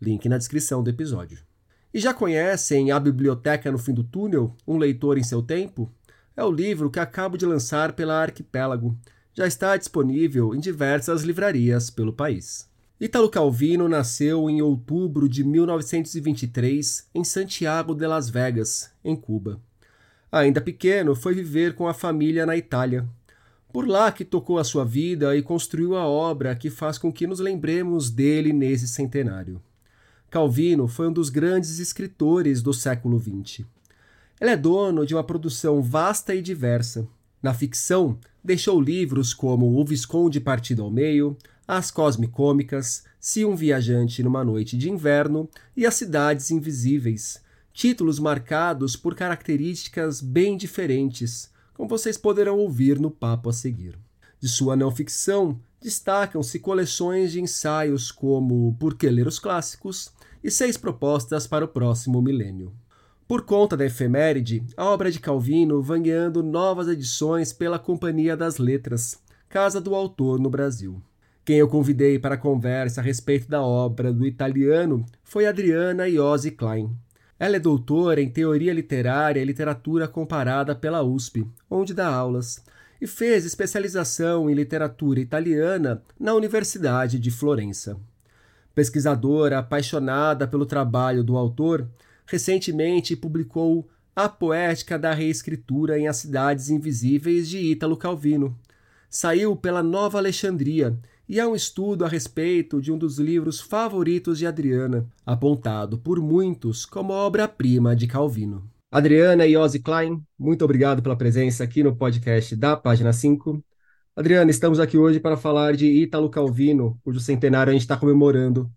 Link na descrição do episódio. E já conhecem A Biblioteca no Fim do Túnel? Um Leitor em Seu Tempo? É o livro que acabo de lançar pela Arquipélago. Já está disponível em diversas livrarias pelo país. Ítalo Calvino nasceu em outubro de 1923 em Santiago de Las Vegas, em Cuba. Ainda pequeno, foi viver com a família na Itália. Por lá que tocou a sua vida e construiu a obra que faz com que nos lembremos dele nesse centenário. Calvino foi um dos grandes escritores do século XX. Ele é dono de uma produção vasta e diversa. Na ficção, deixou livros como O Visconde Partido ao Meio, As Cosmicômicas, Se um Viajante numa Noite de Inverno e As Cidades Invisíveis, títulos marcados por características bem diferentes, como vocês poderão ouvir no papo a seguir. De sua não ficção, destacam-se coleções de ensaios como Por que ler os clássicos e seis propostas para o próximo milênio. Por conta da efeméride, a obra de Calvino vai ganhando novas edições pela Companhia das Letras, casa do autor no Brasil. Quem eu convidei para a conversa a respeito da obra do italiano foi Adriana Iose Klein, ela é doutora em Teoria Literária e Literatura Comparada pela USP, onde dá aulas, e fez especialização em literatura italiana na Universidade de Florença. Pesquisadora apaixonada pelo trabalho do autor, recentemente publicou A Poética da Reescritura em As Cidades Invisíveis de Ítalo Calvino. Saiu pela Nova Alexandria e é um estudo a respeito de um dos livros favoritos de Adriana, apontado por muitos como obra-prima de Calvino. Adriana e Ozzy Klein, muito obrigado pela presença aqui no podcast da Página 5. Adriana, estamos aqui hoje para falar de Ítalo Calvino, cujo centenário a gente está comemorando.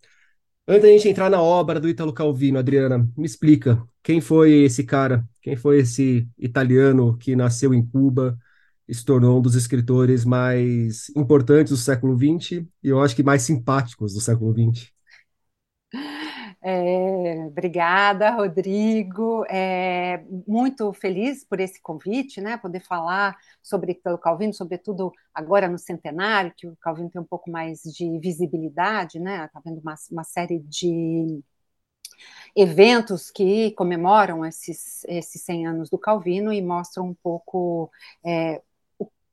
Antes da gente entrar na obra do Ítalo Calvino, Adriana, me explica quem foi esse cara, quem foi esse italiano que nasceu em Cuba, e se tornou um dos escritores mais importantes do século XX e eu acho que mais simpáticos do século XX. É, obrigada, Rodrigo. É, muito feliz por esse convite, né? Poder falar sobre o Calvino, sobretudo agora no centenário, que o Calvino tem um pouco mais de visibilidade, né? Está vendo uma, uma série de eventos que comemoram esses, esses 100 anos do Calvino e mostram um pouco é,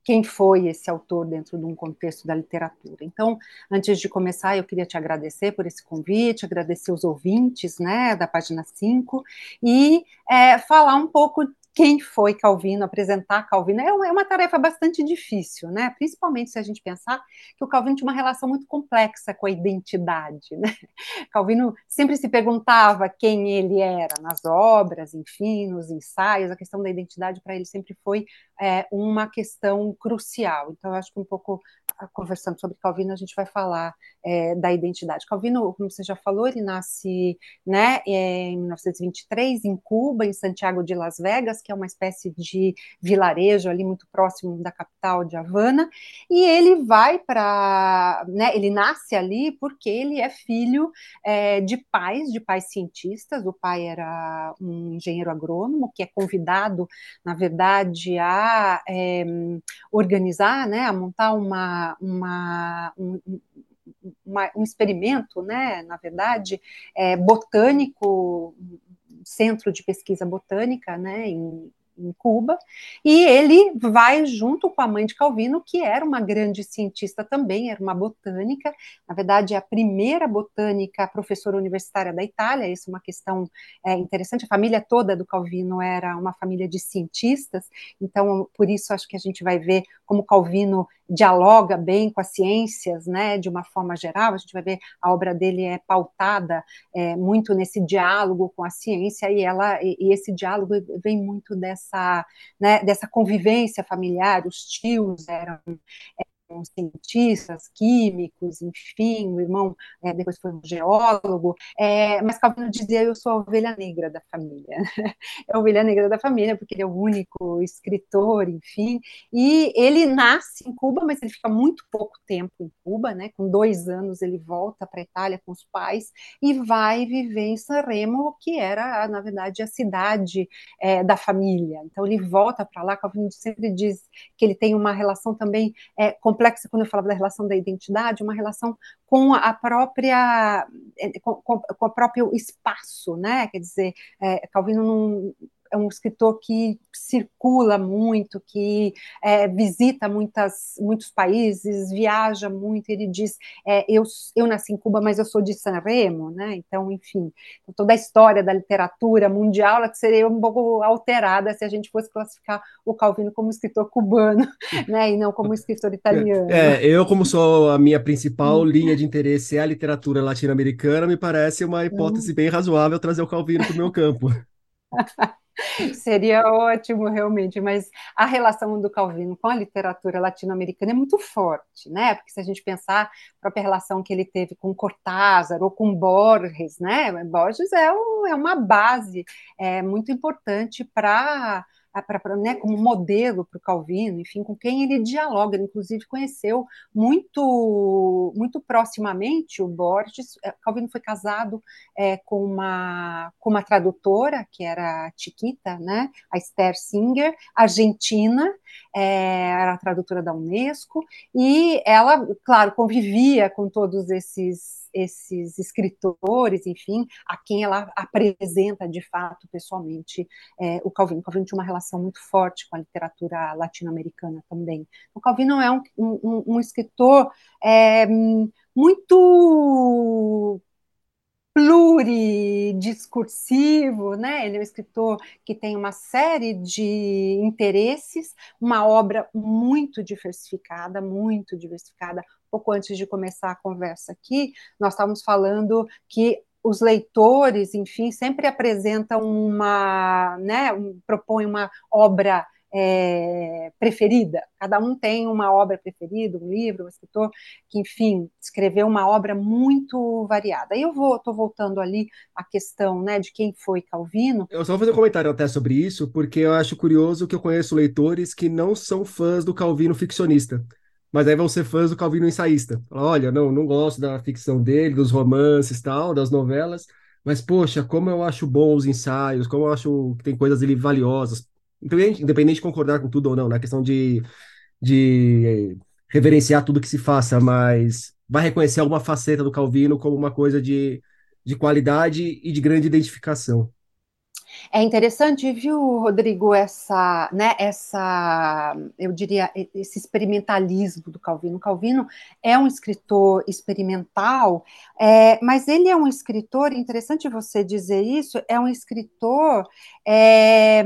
quem foi esse autor dentro de um contexto da literatura. Então, antes de começar, eu queria te agradecer por esse convite, agradecer os ouvintes né, da página 5 e é, falar um pouco quem foi Calvino, apresentar Calvino, é, é uma tarefa bastante difícil, né? Principalmente se a gente pensar que o Calvino tinha uma relação muito complexa com a identidade, né? Calvino sempre se perguntava quem ele era nas obras, enfim, nos ensaios, a questão da identidade para ele sempre foi é, uma questão crucial. Então, acho que um pouco conversando sobre Calvino, a gente vai falar é, da identidade. Calvino, como você já falou, ele nasce né, em 1923 em Cuba, em Santiago de Las Vegas, que é uma espécie de vilarejo ali muito próximo da capital de Havana, e ele vai para, né, ele nasce ali porque ele é filho é, de pais, de pais cientistas. O pai era um engenheiro agrônomo que é convidado, na verdade, a é, organizar, né, a montar uma, uma um, uma, um experimento, né, na verdade, é, botânico centro de pesquisa botânica, né, em, em Cuba, e ele vai junto com a mãe de Calvino, que era uma grande cientista também, era uma botânica, na verdade, é a primeira botânica professora universitária da Itália, isso é uma questão é, interessante, a família toda do Calvino era uma família de cientistas, então, por isso, acho que a gente vai ver como Calvino dialoga bem com as ciências, né, de uma forma geral, a gente vai ver a obra dele é pautada é, muito nesse diálogo com a ciência, e, ela, e, e esse diálogo vem muito dessa dessa, né, dessa convivência familiar, os tios eram cientistas, químicos, enfim, o irmão é, depois foi um geólogo, é, mas Calvino dizia, eu sou a ovelha negra da família, é a ovelha negra da família, porque ele é o único escritor, enfim, e ele nasce em Cuba, mas ele fica muito pouco tempo em Cuba, né, com dois anos ele volta para a Itália com os pais e vai viver em San Remo, que era, na verdade, a cidade é, da família, então ele volta para lá, Calvino sempre diz que ele tem uma relação também é, complexa quando eu falava da relação da identidade, uma relação com a própria é, com, com, com o próprio espaço, né? Quer dizer, é, Calvino não é um escritor que circula muito, que é, visita muitas, muitos países, viaja muito. Ele diz: é, eu, eu nasci em Cuba, mas eu sou de San Remo, né? Então, enfim, toda a história da literatura mundial ela seria um pouco alterada se a gente fosse classificar o Calvino como escritor cubano, né? E não como escritor italiano. É, eu, como sou a minha principal linha de interesse é a literatura latino-americana, me parece uma hipótese bem razoável trazer o Calvino para o meu campo. Seria ótimo, realmente, mas a relação do Calvino com a literatura latino-americana é muito forte, né? Porque se a gente pensar a própria relação que ele teve com Cortázar ou com Borges, né? Borges é, um, é uma base é, muito importante para pra, pra, né, como modelo para o Calvino, enfim, com quem ele dialoga. Ele, inclusive, conheceu muito, muito proximamente o Borges. É, Calvino foi casado é, com, uma, com uma tradutora, que era Chiquita, né, a Esther Singer, argentina, é, era tradutora da Unesco, e ela, claro, convivia com todos esses esses escritores, enfim, a quem ela apresenta de fato pessoalmente é, o Calvino. O Calvino tinha uma relação muito forte com a literatura latino-americana também. O Calvino é um, um, um escritor é, muito pluridiscursivo, né? Ele é um escritor que tem uma série de interesses, uma obra muito diversificada, muito diversificada. Pouco antes de começar a conversa aqui, nós estávamos falando que os leitores, enfim, sempre apresentam uma, né, um, propõem uma obra é, preferida. Cada um tem uma obra preferida, um livro, um escritor que, enfim, escreveu uma obra muito variada. Eu vou, estou voltando ali à questão, né, de quem foi Calvino. Eu só vou fazer um comentário até sobre isso, porque eu acho curioso que eu conheço leitores que não são fãs do Calvino ficcionista mas aí vão ser fãs do Calvino ensaísta. Olha, não, não gosto da ficção dele, dos romances tal, das novelas, mas poxa, como eu acho bom os ensaios, como eu acho que tem coisas ali valiosas independente, independente de concordar com tudo ou não, na né? questão de, de reverenciar tudo que se faça, mas vai reconhecer alguma faceta do Calvino como uma coisa de, de qualidade e de grande identificação. É interessante, viu, Rodrigo, essa, né, essa, eu diria, esse experimentalismo do Calvino. Calvino é um escritor experimental, é, mas ele é um escritor, interessante você dizer isso, é um escritor é,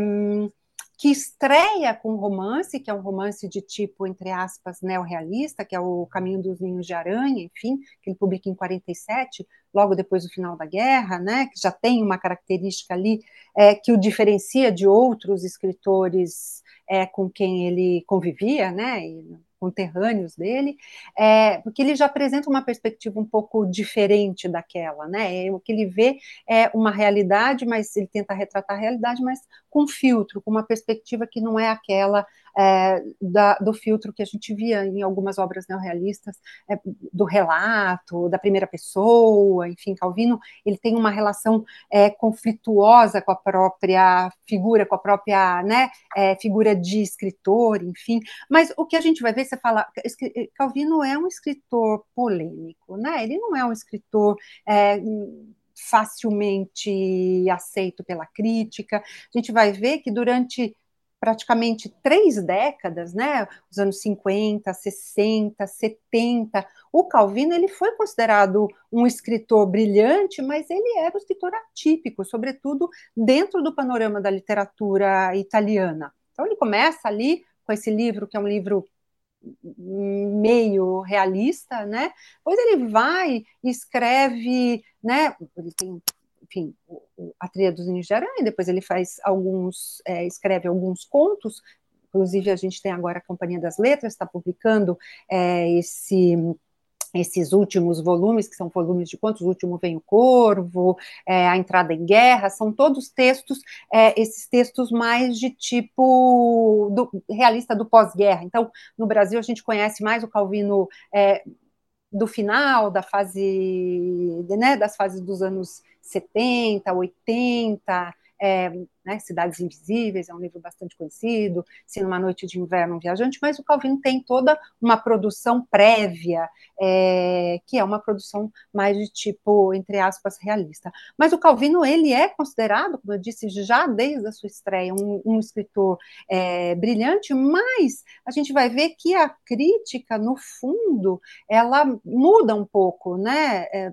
que estreia com romance, que é um romance de tipo, entre aspas, neorrealista, que é o Caminho dos Ninhos de Aranha, enfim, que ele publica em 47, logo depois do final da guerra, né, que já tem uma característica ali é, que o diferencia de outros escritores é, com quem ele convivia, né, e, conterrâneos dele, é, porque ele já apresenta uma perspectiva um pouco diferente daquela, né? O que ele vê é uma realidade, mas ele tenta retratar a realidade, mas com filtro, com uma perspectiva que não é aquela é, da, do filtro que a gente via em algumas obras neorrealistas, é, do relato, da primeira pessoa, enfim, Calvino, ele tem uma relação é, conflituosa com a própria figura, com a própria né, é, figura de escritor, enfim, mas o que a gente vai ver, você fala, Calvino é um escritor polêmico, né, ele não é um escritor é, facilmente aceito pela crítica. A gente vai ver que durante praticamente três décadas, né, os anos 50, 60, 70, o Calvino ele foi considerado um escritor brilhante, mas ele era um escritor atípico, sobretudo dentro do panorama da literatura italiana. Então ele começa ali com esse livro, que é um livro meio realista, né? Pois ele vai escreve, né? Ele tem enfim, a trilha dos Ninhos de Aranha, depois ele faz alguns, é, escreve alguns contos, inclusive a gente tem agora a Companhia das Letras, está publicando é, esse esses últimos volumes, que são volumes de quantos? O último vem o Corvo, é, a Entrada em Guerra, são todos textos, é, esses textos mais de tipo do, realista do pós-guerra. Então, no Brasil, a gente conhece mais o Calvino é, do final, da fase, né, das fases dos anos 70, 80, é, né, Cidades Invisíveis, é um livro bastante conhecido, Se Numa Noite de Inverno um Viajante, mas o Calvino tem toda uma produção prévia, é, que é uma produção mais de tipo, entre aspas, realista. Mas o Calvino, ele é considerado, como eu disse, já desde a sua estreia, um, um escritor é, brilhante, mas a gente vai ver que a crítica, no fundo, ela muda um pouco, né, é,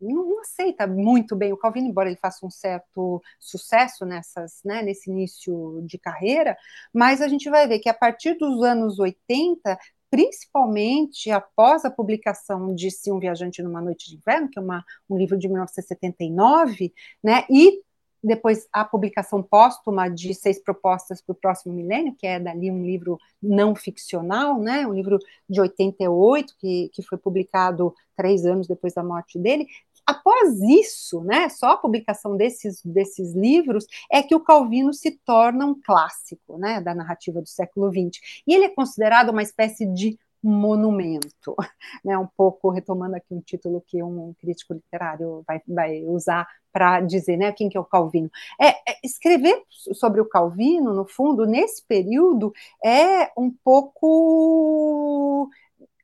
não, não aceita muito bem o Calvino, embora ele faça um certo sucesso nessa nessas, né, nesse início de carreira, mas a gente vai ver que a partir dos anos 80, principalmente após a publicação de Se um Viajante numa Noite de Inverno, que é uma, um livro de 1979, né, e depois a publicação póstuma de Seis Propostas para o Próximo Milênio, que é dali um livro não ficcional, né, um livro de 88, que, que foi publicado três anos depois da morte dele, Após isso, né, só a publicação desses, desses livros é que o Calvino se torna um clássico né, da narrativa do século XX. E ele é considerado uma espécie de monumento, né, um pouco retomando aqui um título que um crítico literário vai, vai usar para dizer né, quem que é o Calvino. É, é, escrever sobre o Calvino, no fundo, nesse período, é um pouco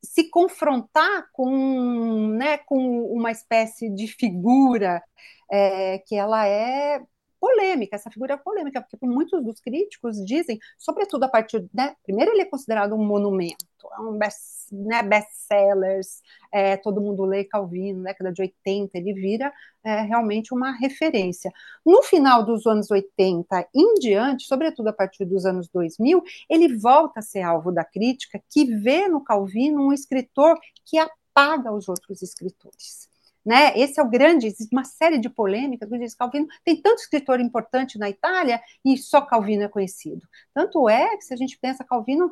se confrontar com, né, com uma espécie de figura é, que ela é polêmica, essa figura é polêmica, porque muitos dos críticos dizem, sobretudo a partir, né, primeiro ele é considerado um monumento, é um best, né, best-sellers, é, todo mundo lê Calvino, década de 80, ele vira é, realmente uma referência. No final dos anos 80 em diante, sobretudo a partir dos anos 2000, ele volta a ser alvo da crítica, que vê no Calvino um escritor que apaga os outros escritores. Né? Esse é o grande, existe uma série de polêmicas, diz Calvino tem tanto escritor importante na Itália e só Calvino é conhecido. Tanto é que se a gente pensa Calvino,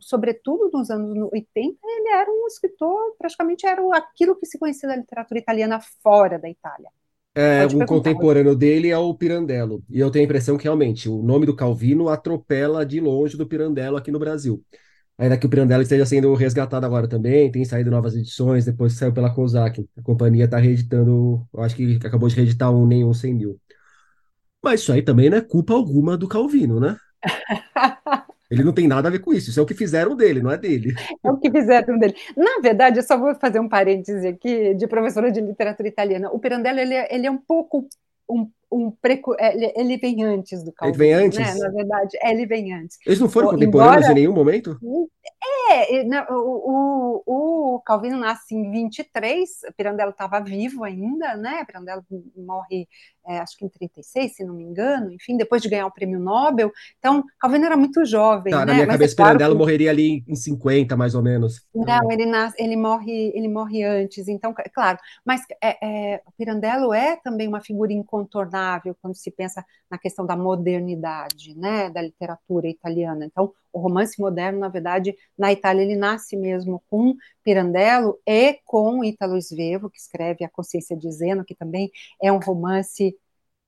sobretudo nos anos 80, ele era um escritor, praticamente era aquilo que se conhecia da literatura italiana fora da Itália. É, um contemporâneo dele é o Pirandello. E eu tenho a impressão que realmente o nome do Calvino atropela de longe do Pirandello aqui no Brasil. Ainda que o Pirandello esteja sendo resgatado agora também, tem saído novas edições, depois saiu pela Kozak. A companhia está reeditando, eu acho que acabou de reeditar um nenhum 100 mil. Mas isso aí também não é culpa alguma do Calvino, né? Ele não tem nada a ver com isso. Isso é o que fizeram dele, não é dele. É o que fizeram dele. Na verdade, eu só vou fazer um parêntese aqui de professora de literatura italiana. O Pirandello ele é, ele é um pouco um um preco... É, ele vem antes do Calvino. Ele vem antes? Né? Na verdade, é, ele vem antes. Eles não foram contemporâneos Embora... em nenhum momento? É, o, o, o Calvino nasce em 23, Pirandello estava vivo ainda, né? Pirandello morre, é, acho que em 36, se não me engano, enfim, depois de ganhar o prêmio Nobel. Então, Calvino era muito jovem. Tá, né? Na minha Mas cabeça, é claro Pirandello que... morreria ali em 50, mais ou menos. Não, ele, nasce, ele, morre, ele morre antes, então, é claro. Mas é, é, Pirandello é também uma figura incontornável quando se pensa na questão da modernidade, né, da literatura italiana. Então, o romance moderno, na verdade, na Itália ele nasce mesmo com Pirandello e com Italo Svevo, que escreve A Consciência de Zeno, que também é um romance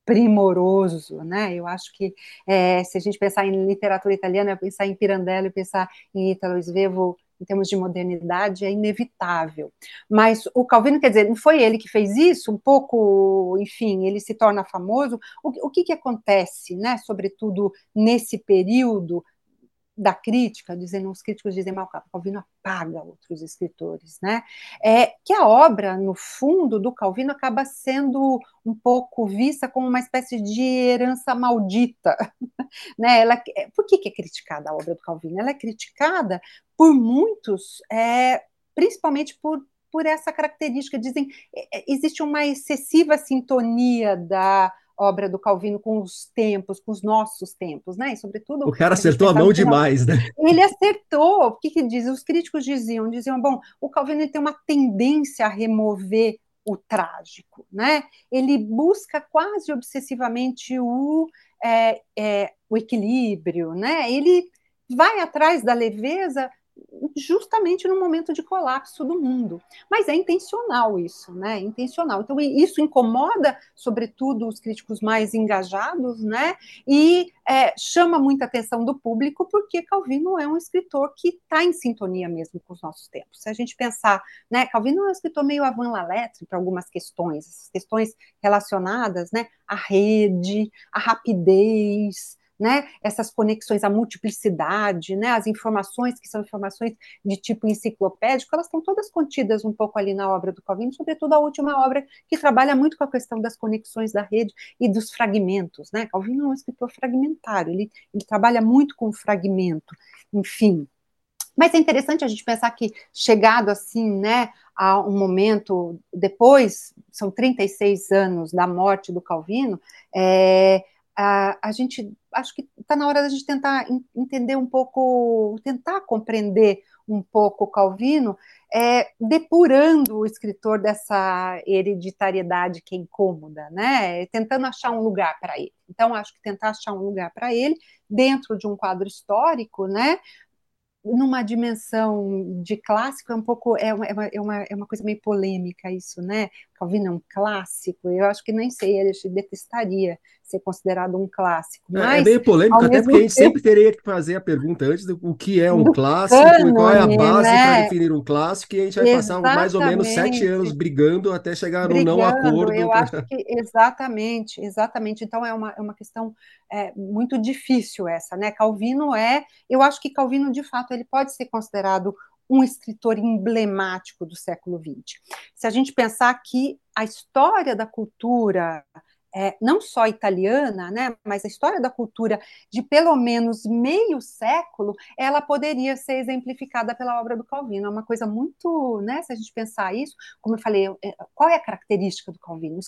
primoroso, né? Eu acho que é, se a gente pensar em literatura italiana, pensar em Pirandello pensar em Italo Svevo em termos de modernidade, é inevitável. Mas o Calvino, quer dizer, não foi ele que fez isso, um pouco, enfim, ele se torna famoso. O, o que, que acontece, né, sobretudo nesse período da crítica, dizendo, os críticos dizem, mal Calvino apaga outros escritores, né? É que a obra, no fundo, do Calvino acaba sendo um pouco vista como uma espécie de herança maldita, né? Ela, é, por que, que é criticada a obra do Calvino? Ela é criticada por muitos, é, principalmente por por essa característica, dizem, é, é, existe uma excessiva sintonia da obra do Calvino com os tempos, com os nossos tempos, né? E sobretudo. O cara acertou a, a mão demais, né? Ele acertou. O que, que diz? Os críticos diziam, diziam, bom, o Calvino tem uma tendência a remover o trágico, né? Ele busca quase obsessivamente o, é, é, o equilíbrio, né? Ele vai atrás da leveza justamente no momento de colapso do mundo. Mas é intencional isso, né? É intencional. Então, isso incomoda, sobretudo, os críticos mais engajados, né? E é, chama muita atenção do público, porque Calvino é um escritor que está em sintonia mesmo com os nossos tempos. Se a gente pensar, né? Calvino é um escritor meio avant la lettre para algumas questões, questões relacionadas, né? À rede, à rapidez, né, essas conexões, a multiplicidade, né, as informações que são informações de tipo enciclopédico, elas estão todas contidas um pouco ali na obra do Calvino, sobretudo a última obra que trabalha muito com a questão das conexões da rede e dos fragmentos, né? Calvino é um escritor fragmentário, ele, ele trabalha muito com o fragmento, enfim. Mas é interessante a gente pensar que, chegado assim, né, a um momento depois, são 36 anos da morte do Calvino, é, a, gente acho que está na hora da gente tentar entender um pouco, tentar compreender um pouco Calvino, é, depurando o escritor dessa hereditariedade que é incômoda, né? Tentando achar um lugar para ele. Então, acho que tentar achar um lugar para ele dentro de um quadro histórico, né? numa dimensão de clássico é um pouco é uma, é uma, é uma coisa meio polêmica isso, né? Calvino é um clássico, eu acho que nem sei, ele detestaria ser considerado um clássico. É, é mas, é meio polêmico, até porque a gente sempre teria que fazer a pergunta antes do o que é um clássico cânone, qual é a base né? para definir um clássico, e a gente vai exatamente. passar mais ou menos sete anos brigando até chegar brigando, num não acordo. Eu acho que exatamente, exatamente. Então é uma, é uma questão é, muito difícil essa, né? Calvino é, eu acho que Calvino, de fato, ele pode ser considerado um escritor emblemático do século XX. Se a gente pensar que a história da cultura, é, não só italiana, né, mas a história da cultura de pelo menos meio século, ela poderia ser exemplificada pela obra do Calvino. É uma coisa muito, né, se a gente pensar isso, como eu falei, é, qual é a característica do Calvino?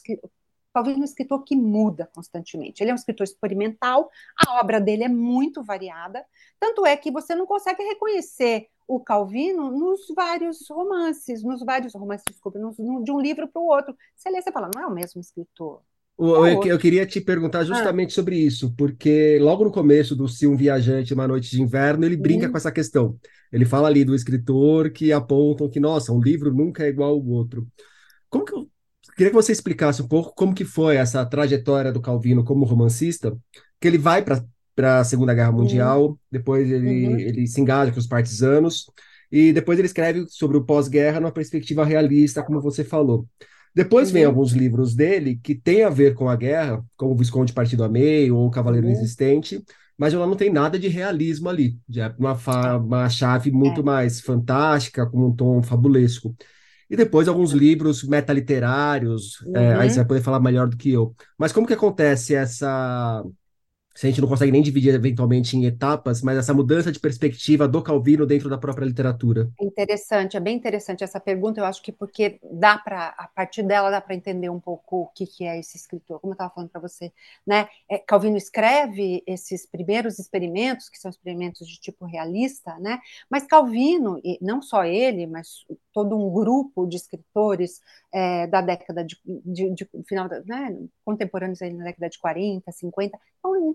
Calvino é um escritor que muda constantemente. Ele é um escritor experimental, a obra dele é muito variada, tanto é que você não consegue reconhecer o Calvino nos vários romances, nos vários romances, desculpa, de um livro para o outro. Você lê, você fala, não é o mesmo escritor. Eu, eu, queria te perguntar ah. justamente ah. sobre isso, porque logo no começo do Se um Viajante, Uma Noite de Inverno, ele brinca com essa questão. Ele fala ali do escritor que apontam que, nossa, um livro nunca é igual ao outro. Como que eu queria que você explicasse um pouco como que foi essa trajetória do Calvino como romancista, que ele vai para a Segunda Guerra Mundial, uhum. depois ele, uhum. ele se engaja com os partisanos, e depois ele escreve sobre o pós-guerra numa perspectiva realista, como você falou. Depois uhum. vem alguns livros dele que têm a ver com a guerra, como o Visconde Partido a Meio ou o Cavaleiro uhum. Resistente, mas ela não tem nada de realismo ali, já é uma, uma chave muito é. mais fantástica, com um tom fabulesco. E depois alguns livros metaliterários, uhum. é, aí você vai poder falar melhor do que eu. Mas como que acontece essa se a gente não consegue nem dividir eventualmente em etapas, mas essa mudança de perspectiva do Calvino dentro da própria literatura. Interessante, é bem interessante essa pergunta. Eu acho que porque dá para, a partir dela, dá para entender um pouco o que, que é esse escritor. Como eu estava falando para você, né? É, Calvino escreve esses primeiros experimentos, que são experimentos de tipo realista, né? Mas Calvino, e não só ele, mas todo um grupo de escritores é, da década de, de, de final, né, contemporâneos aí na década de 40, 50, então,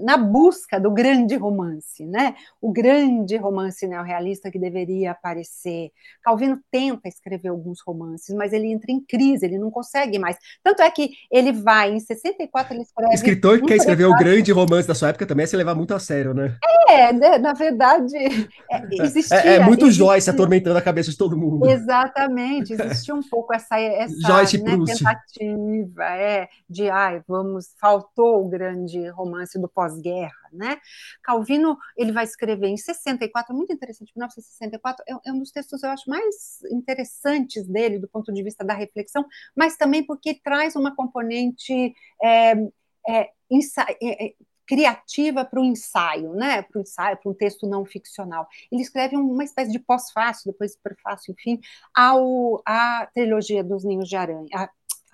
na busca do grande romance, né? O grande romance neorrealista que deveria aparecer. Calvino tenta escrever alguns romances, mas ele entra em crise, ele não consegue mais. Tanto é que ele vai, em 64, ele escreve. Escritor que quer escrever o grande romance da sua época também é se levar muito a sério, né? É, né? na verdade, é, existia. É, é muito existia... Joyce atormentando a cabeça de todo mundo. Exatamente, existia um pouco essa, essa né, tentativa é, de, ai, vamos, faltou o grande romance do pós-guerra, né? Calvino, ele vai escrever em 64, muito interessante, 1964, é, é um dos textos, eu acho, mais interessantes dele, do ponto de vista da reflexão, mas também porque traz uma componente é, é, é, é criativa para o ensaio, né? Para o ensaio, para um texto não ficcional. Ele escreve uma espécie de pós-fácil, depois prefácio, enfim, ao, à trilogia dos Ninhos de Aranha, a,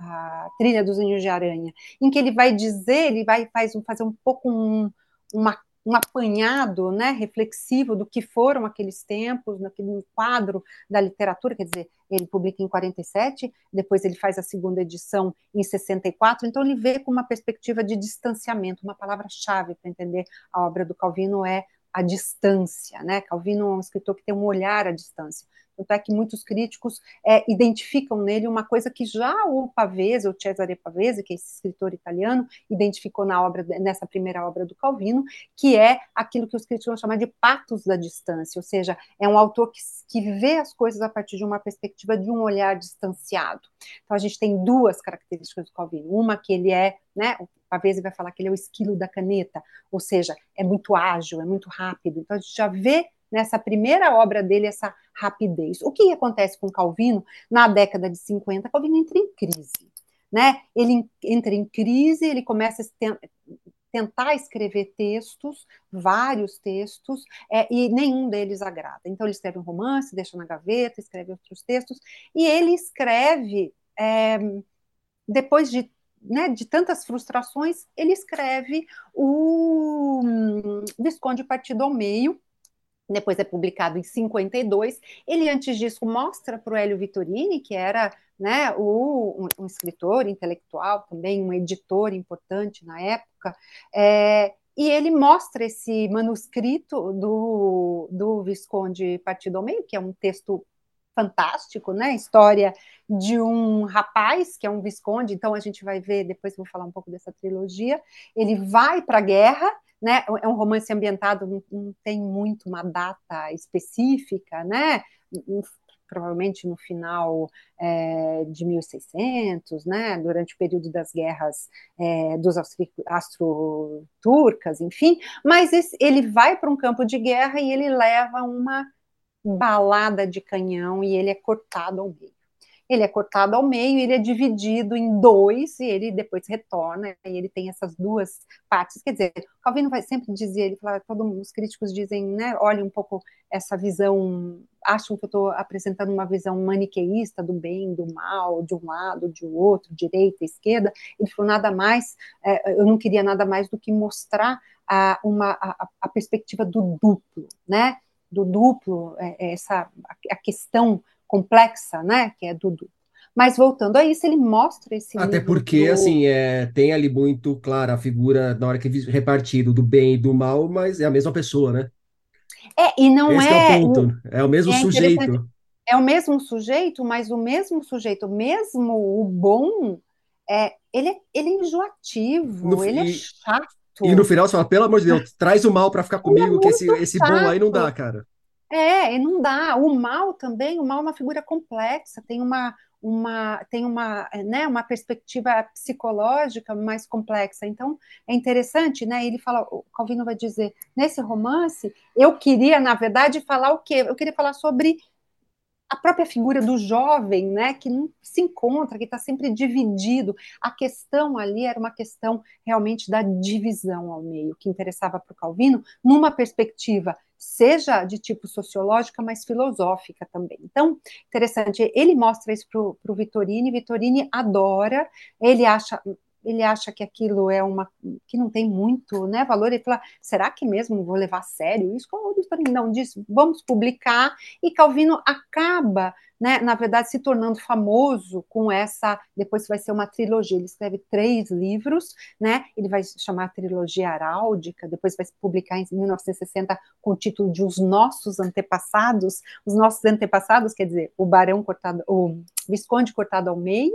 a trilha dos Ninhos de Aranha, em que ele vai dizer, ele vai faz, fazer um pouco um, uma um apanhado né, reflexivo do que foram aqueles tempos, naquele quadro da literatura, quer dizer, ele publica em 47, depois ele faz a segunda edição em 64, então ele vê com uma perspectiva de distanciamento, uma palavra-chave para entender a obra do Calvino é à distância, né? Calvino é um escritor que tem um olhar à distância. Tanto é que muitos críticos é, identificam nele uma coisa que já o Pavese, o Cesare Pavese, que é esse escritor italiano, identificou na obra, nessa primeira obra do Calvino, que é aquilo que os críticos vão chamar de patos da distância, ou seja, é um autor que, que vê as coisas a partir de uma perspectiva de um olhar distanciado. Então a gente tem duas características do Calvino, uma que ele é, né, o Pavese vai falar que ele é o esquilo da caneta, ou seja, é muito ágil, é muito rápido. Então a gente já vê nessa primeira obra dele essa rapidez. O que acontece com Calvino na década de 50? Calvino entra em crise. Né? Ele entra em crise, ele começa a tentar escrever textos, vários textos, é, e nenhum deles agrada. Então, ele escreve um romance, deixa na gaveta, escreve outros textos, e ele escreve, é, depois de, né, de tantas frustrações, ele escreve o hum, Visconde Partido ao Meio, depois é publicado em 52. Ele, antes disso, mostra para o Hélio Vittorini, que era né, o, um, um, escritor intelectual, também um editor importante na época, é, e ele mostra esse manuscrito do, do Visconde Partido ao Meio, que é um texto fantástico, né? História de um rapaz que é um visconde. Então a gente vai ver depois vou falar um pouco dessa trilogia. Ele vai para a guerra né? É um romance ambientado, não, não tem muito uma data específica, né? provavelmente no final é, de 1600, né, durante o período das guerras é, dos astro-turcas, enfim, mas esse, ele vai para um campo de guerra e ele leva uma balada de canhão e ele é cortado ao meio ele é cortado ao meio, ele é dividido em dois e ele depois retorna e ele tem essas duas partes. Quer dizer, Calvino vai sempre dizer, ele fala, todos os críticos dizem, né, olha um pouco essa visão, acham que eu estou apresentando uma visão maniqueísta do bem, do mal, de um lado, de outro, direita, esquerda. Ele falou nada mais, é, eu não queria nada mais do que mostrar a, uma, a, a perspectiva do duplo, né? Do duplo, é, essa a questão complexa, né, que é do duplo. Mas voltando a isso, ele mostra esse Até porque, do... assim, é, tem ali muito clara a figura, na hora que é repartido, do bem e do mal, mas é a mesma pessoa, né? É, e não Esse é. é o ponto, é o mesmo é sujeito. É o mesmo sujeito, mas o mesmo sujeito, mesmo o bom, é, ele, é, ele é enjoativo, no, ele é e, é chato. E no final você fala, pelo amor de Deus, traz o mal para ficar comigo, é que esse, esse bom aí não dá, cara. É, e não dá. O mal também, o mal é uma figura complexa, tem uma, uma, tem uma, né, uma perspectiva psicológica mais complexa. Então, é interessante, né? Ele fala, o Calvino vai dizer, nesse romance, eu queria, na verdade, falar o quê? Eu queria falar sobre a própria figura do jovem, né, que não se encontra, que está sempre dividido. A questão ali era uma questão realmente da divisão ao meio, que interessava para o Calvino, numa perspectiva seja de tipo sociológica, mas filosófica também. Então, interessante, ele mostra isso para o Vitorini, Vitorini adora, ele acha ele acha que aquilo é uma que não tem muito né, valor, ele fala, será que mesmo vou levar a sério isso? Como o Vitorini não diz, vamos publicar, e Calvino acaba né, na verdade, se tornando famoso com essa. Depois vai ser uma trilogia. Ele escreve três livros, né? Ele vai chamar a trilogia Aráldica, depois vai se publicar em 1960 com o título de Os Nossos Antepassados. Os Nossos Antepassados, quer dizer, o Barão cortado, o Visconde cortado ao meio.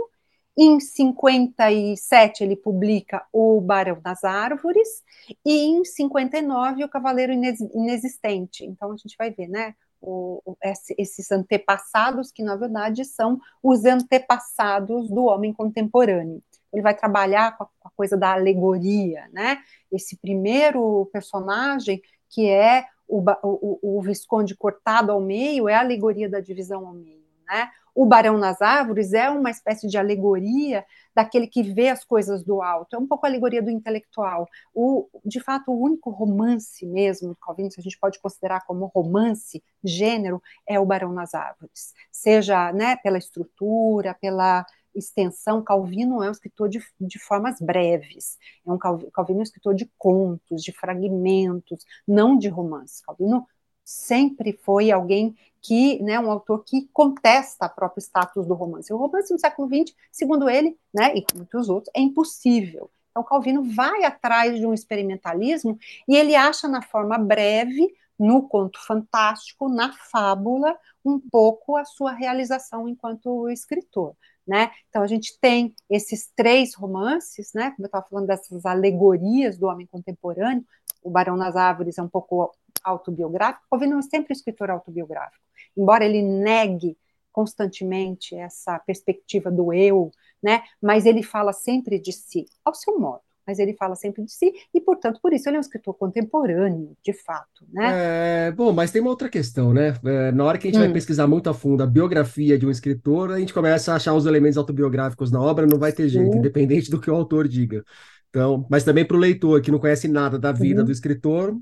Em 57 ele publica O Barão das Árvores e em 59 O Cavaleiro Inexistente. Então a gente vai ver, né? o, esses antepassados, que na verdade são os antepassados do homem contemporâneo. Ele vai trabalhar com a, com a coisa da alegoria, né? Esse primeiro personagem, que é o, o, o Visconde cortado ao meio, é a alegoria da divisão ao meio, né? O Barão nas Árvores é uma espécie de alegoria daquele que vê as coisas do alto, é um pouco a alegoria do intelectual. O, de fato, o único romance mesmo, Calvino, se a gente pode considerar como romance, gênero, é o Barão nas Árvores. Seja né, pela estrutura, pela extensão, Calvino é um escritor de, de formas breves, é um Calvino, é um escritor de contos, de fragmentos, não de romances. Calvino sempre foi alguém que, né, um autor que contesta o próprio status do romance. O romance no século XX, segundo ele, né, e muitos outros, é impossível. Então, Calvino vai atrás de um experimentalismo e ele acha na forma breve, no conto fantástico, na fábula, um pouco a sua realização enquanto escritor. Né? Então a gente tem esses três romances, né? Como eu estava falando dessas alegorias do homem contemporâneo, o Barão nas Árvores é um pouco autobiográfico, Calvino é sempre um escritor autobiográfico, embora ele negue constantemente essa perspectiva do eu, né? Mas ele fala sempre de si, ao seu modo. Mas ele fala sempre de si e, portanto, por isso ele é um escritor contemporâneo, de fato, né? É, bom, mas tem uma outra questão, né? É, na hora que a gente hum. vai pesquisar muito a fundo a biografia de um escritor, a gente começa a achar os elementos autobiográficos na obra, não vai ter jeito, Sim. independente do que o autor diga. Então, mas também para o leitor que não conhece nada da vida uhum. do escritor,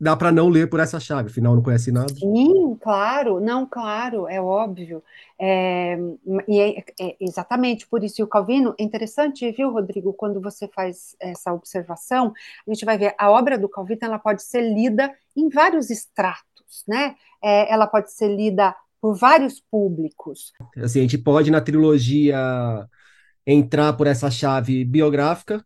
dá para não ler por essa chave, afinal não conhece nada. Sim, claro, não, claro, é óbvio. É, e é, é, exatamente por isso. E o Calvino, é interessante, viu, Rodrigo, quando você faz essa observação, a gente vai ver a obra do Calvino ela pode ser lida em vários estratos, né? É, ela pode ser lida por vários públicos. Assim, a gente pode na trilogia entrar por essa chave biográfica,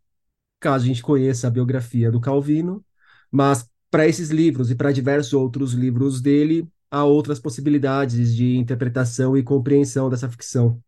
caso a gente conheça a biografia do Calvino, mas para esses livros e para diversos outros livros dele, há outras possibilidades de interpretação e compreensão dessa ficção.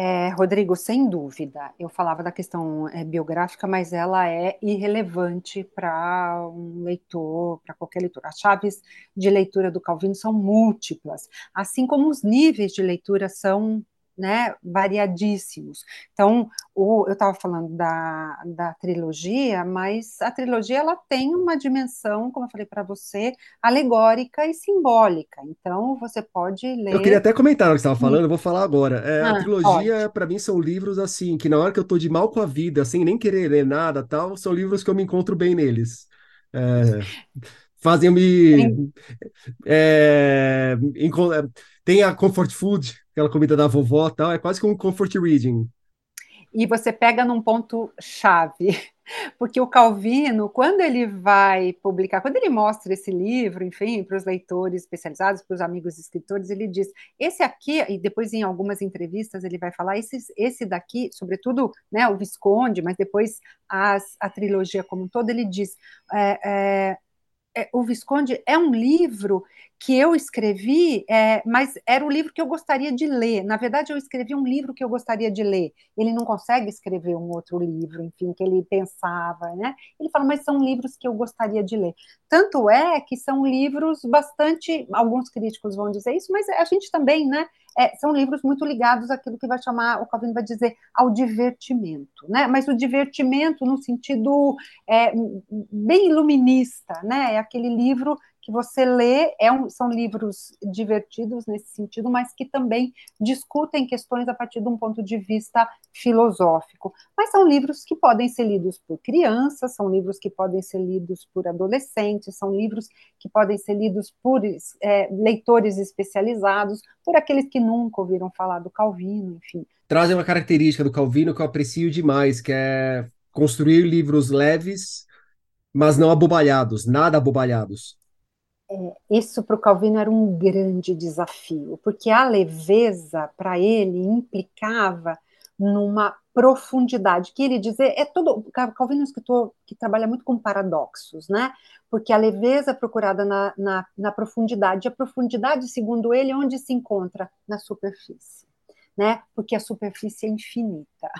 É, Rodrigo, sem dúvida, eu falava da questão é, biográfica, mas ela é irrelevante para um leitor, para qualquer leitor. As chaves de leitura do Calvino são múltiplas, assim como os níveis de leitura são né, variadíssimos. Então, o, eu estava falando da, da trilogia, mas a trilogia ela tem uma dimensão, como eu falei para você, alegórica e simbólica. Então, você pode ler. Eu queria até comentar o que você estava falando, eu vou falar agora. É, ah, a trilogia, para mim, são livros assim, que na hora que eu estou de mal com a vida, sem nem querer ler nada tal, são livros que eu me encontro bem neles. É, fazem me. É, tem a comfort food, aquela comida da vovó tal, é quase que um comfort reading. E você pega num ponto chave, porque o Calvino, quando ele vai publicar, quando ele mostra esse livro, enfim, para os leitores especializados, para os amigos escritores, ele diz: esse aqui, e depois em algumas entrevistas ele vai falar, esse, esse daqui, sobretudo né, o Visconde, mas depois as, a trilogia como um todo, ele diz: é, é, o Visconde é um livro que eu escrevi, é, mas era o livro que eu gostaria de ler. Na verdade, eu escrevi um livro que eu gostaria de ler. Ele não consegue escrever um outro livro, enfim, que ele pensava, né? Ele fala, mas são livros que eu gostaria de ler. Tanto é que são livros bastante, alguns críticos vão dizer isso, mas a gente também, né? É, são livros muito ligados àquilo que vai chamar, o Calvino vai dizer, ao divertimento, né? Mas o divertimento no sentido é, bem iluminista, né? É aquele livro que você lê, é um, são livros divertidos nesse sentido, mas que também discutem questões a partir de um ponto de vista filosófico. Mas são livros que podem ser lidos por crianças, são livros que podem ser lidos por adolescentes, são livros que podem ser lidos por é, leitores especializados, por aqueles que nunca ouviram falar do Calvino, enfim. Trazem uma característica do Calvino que eu aprecio demais, que é construir livros leves, mas não abobalhados, nada abobalhados é, isso para o Calvino era um grande desafio, porque a leveza para ele implicava numa profundidade, que ele dizer, é todo, Calvino é um escritor que trabalha muito com paradoxos, né, porque a leveza procurada na, na, na profundidade, a profundidade, segundo ele, é onde se encontra? Na superfície, né, porque a superfície é infinita,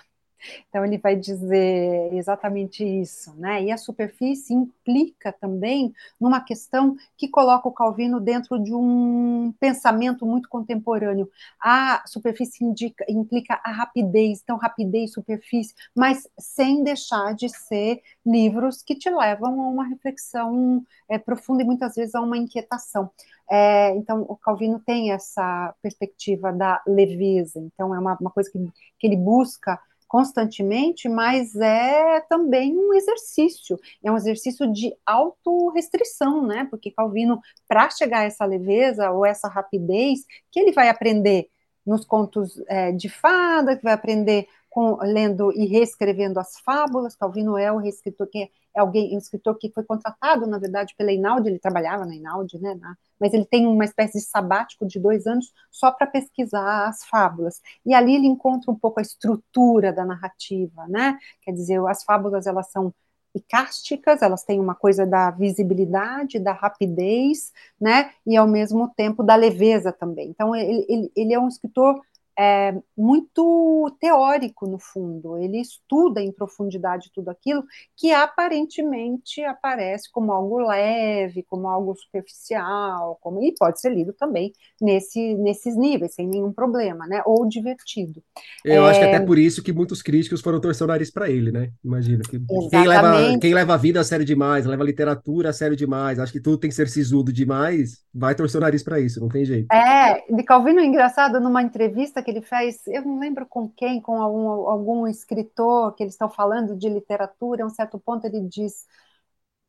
então ele vai dizer exatamente isso, né? E a superfície implica também numa questão que coloca o Calvino dentro de um pensamento muito contemporâneo. A superfície indica, implica a rapidez, então rapidez, superfície, mas sem deixar de ser livros que te levam a uma reflexão é, profunda e muitas vezes a uma inquietação. É, então, o Calvino tem essa perspectiva da leveza, então é uma, uma coisa que, que ele busca constantemente, mas é também um exercício, é um exercício de autorrestrição, né? Porque Calvino, para chegar a essa leveza ou essa rapidez, que ele vai aprender nos contos é, de fada, que vai aprender com, lendo e reescrevendo as fábulas. Calvino é o reescritor que é, é alguém, um escritor que foi contratado, na verdade, pela Einaudi, ele trabalhava na Einaudi, né, na, mas ele tem uma espécie de sabático de dois anos só para pesquisar as fábulas. E ali ele encontra um pouco a estrutura da narrativa, né? Quer dizer, as fábulas elas são icásticas, elas têm uma coisa da visibilidade, da rapidez, né? E ao mesmo tempo da leveza também. Então ele, ele, ele é um escritor é, muito teórico, no fundo. Ele estuda em profundidade tudo aquilo que aparentemente aparece como algo leve, como algo superficial, como, e pode ser lido também nesse, nesses níveis, sem nenhum problema, né? Ou divertido. Eu é... acho que até por isso que muitos críticos foram torcer o nariz para ele, né? Imagina. Que quem, leva, quem leva a vida a sério demais, leva a literatura a sério demais, acho que tudo tem que ser sisudo demais, vai torcer o nariz para isso, não tem jeito. É, de Calvino, engraçado, numa entrevista que ele faz, eu não lembro com quem, com algum, algum escritor que eles estão falando de literatura, a um certo ponto ele diz: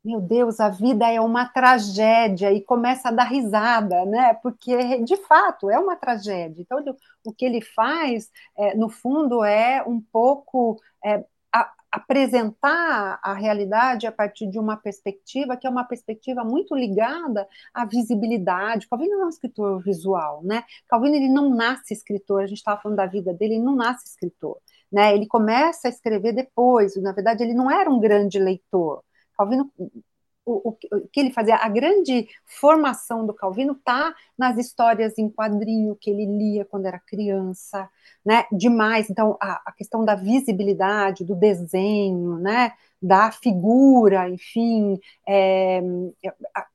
Meu Deus, a vida é uma tragédia, e começa a dar risada, né? Porque de fato é uma tragédia. Então, o que ele faz, é, no fundo, é um pouco. É, apresentar a realidade a partir de uma perspectiva que é uma perspectiva muito ligada à visibilidade. Calvino não é um escritor visual, né? Calvino ele não nasce escritor. A gente estava falando da vida dele, ele não nasce escritor, né? Ele começa a escrever depois. Na verdade, ele não era um grande leitor. Calvino o, o, que ele fazia, a grande formação do Calvino está nas histórias em quadrinho que ele lia quando era criança, né? Demais. Então, a, a questão da visibilidade, do desenho, né? Da figura, enfim, é, a,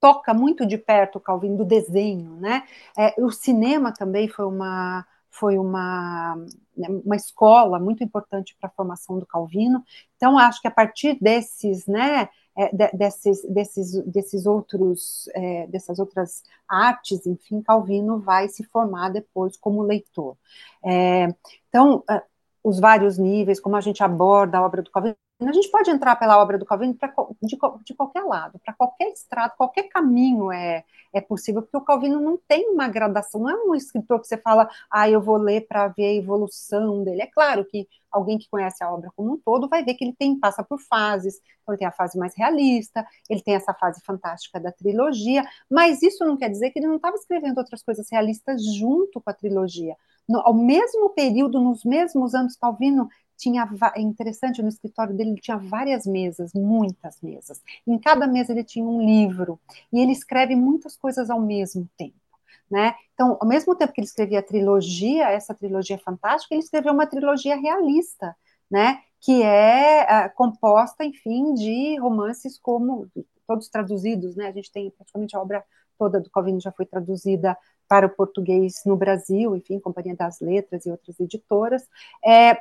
toca muito de perto o Calvino do desenho, né? É, o cinema também foi uma foi uma, né, uma escola muito importante para a formação do Calvino. Então, acho que a partir desses, né, é, desses, desses, desses outros, é, dessas outras artes, enfim, Calvino vai se formar depois como leitor. É, então, é, os vários níveis, como a gente aborda a obra do Calvino, a gente pode entrar pela obra do Calvino pra, de, de qualquer lado, para qualquer estrado, qualquer caminho é, é possível, porque o Calvino não tem uma gradação, não é um escritor que você fala, ah, eu vou ler para ver a evolução dele. É claro que alguém que conhece a obra como um todo vai ver que ele tem passa por fases. Então, ele tem a fase mais realista, ele tem essa fase fantástica da trilogia, mas isso não quer dizer que ele não estava escrevendo outras coisas realistas junto com a trilogia. No, ao mesmo período, nos mesmos anos, Calvino tinha é interessante no escritório dele ele tinha várias mesas, muitas mesas. Em cada mesa ele tinha um livro e ele escreve muitas coisas ao mesmo tempo. Né? Então, ao mesmo tempo que ele escrevia a trilogia, essa trilogia fantástica, ele escreveu uma trilogia realista, né? Que é uh, composta, enfim, de romances como todos traduzidos, né? A gente tem praticamente a obra toda do Calvino já foi traduzida para o português no Brasil, enfim, Companhia das Letras e outras editoras. É,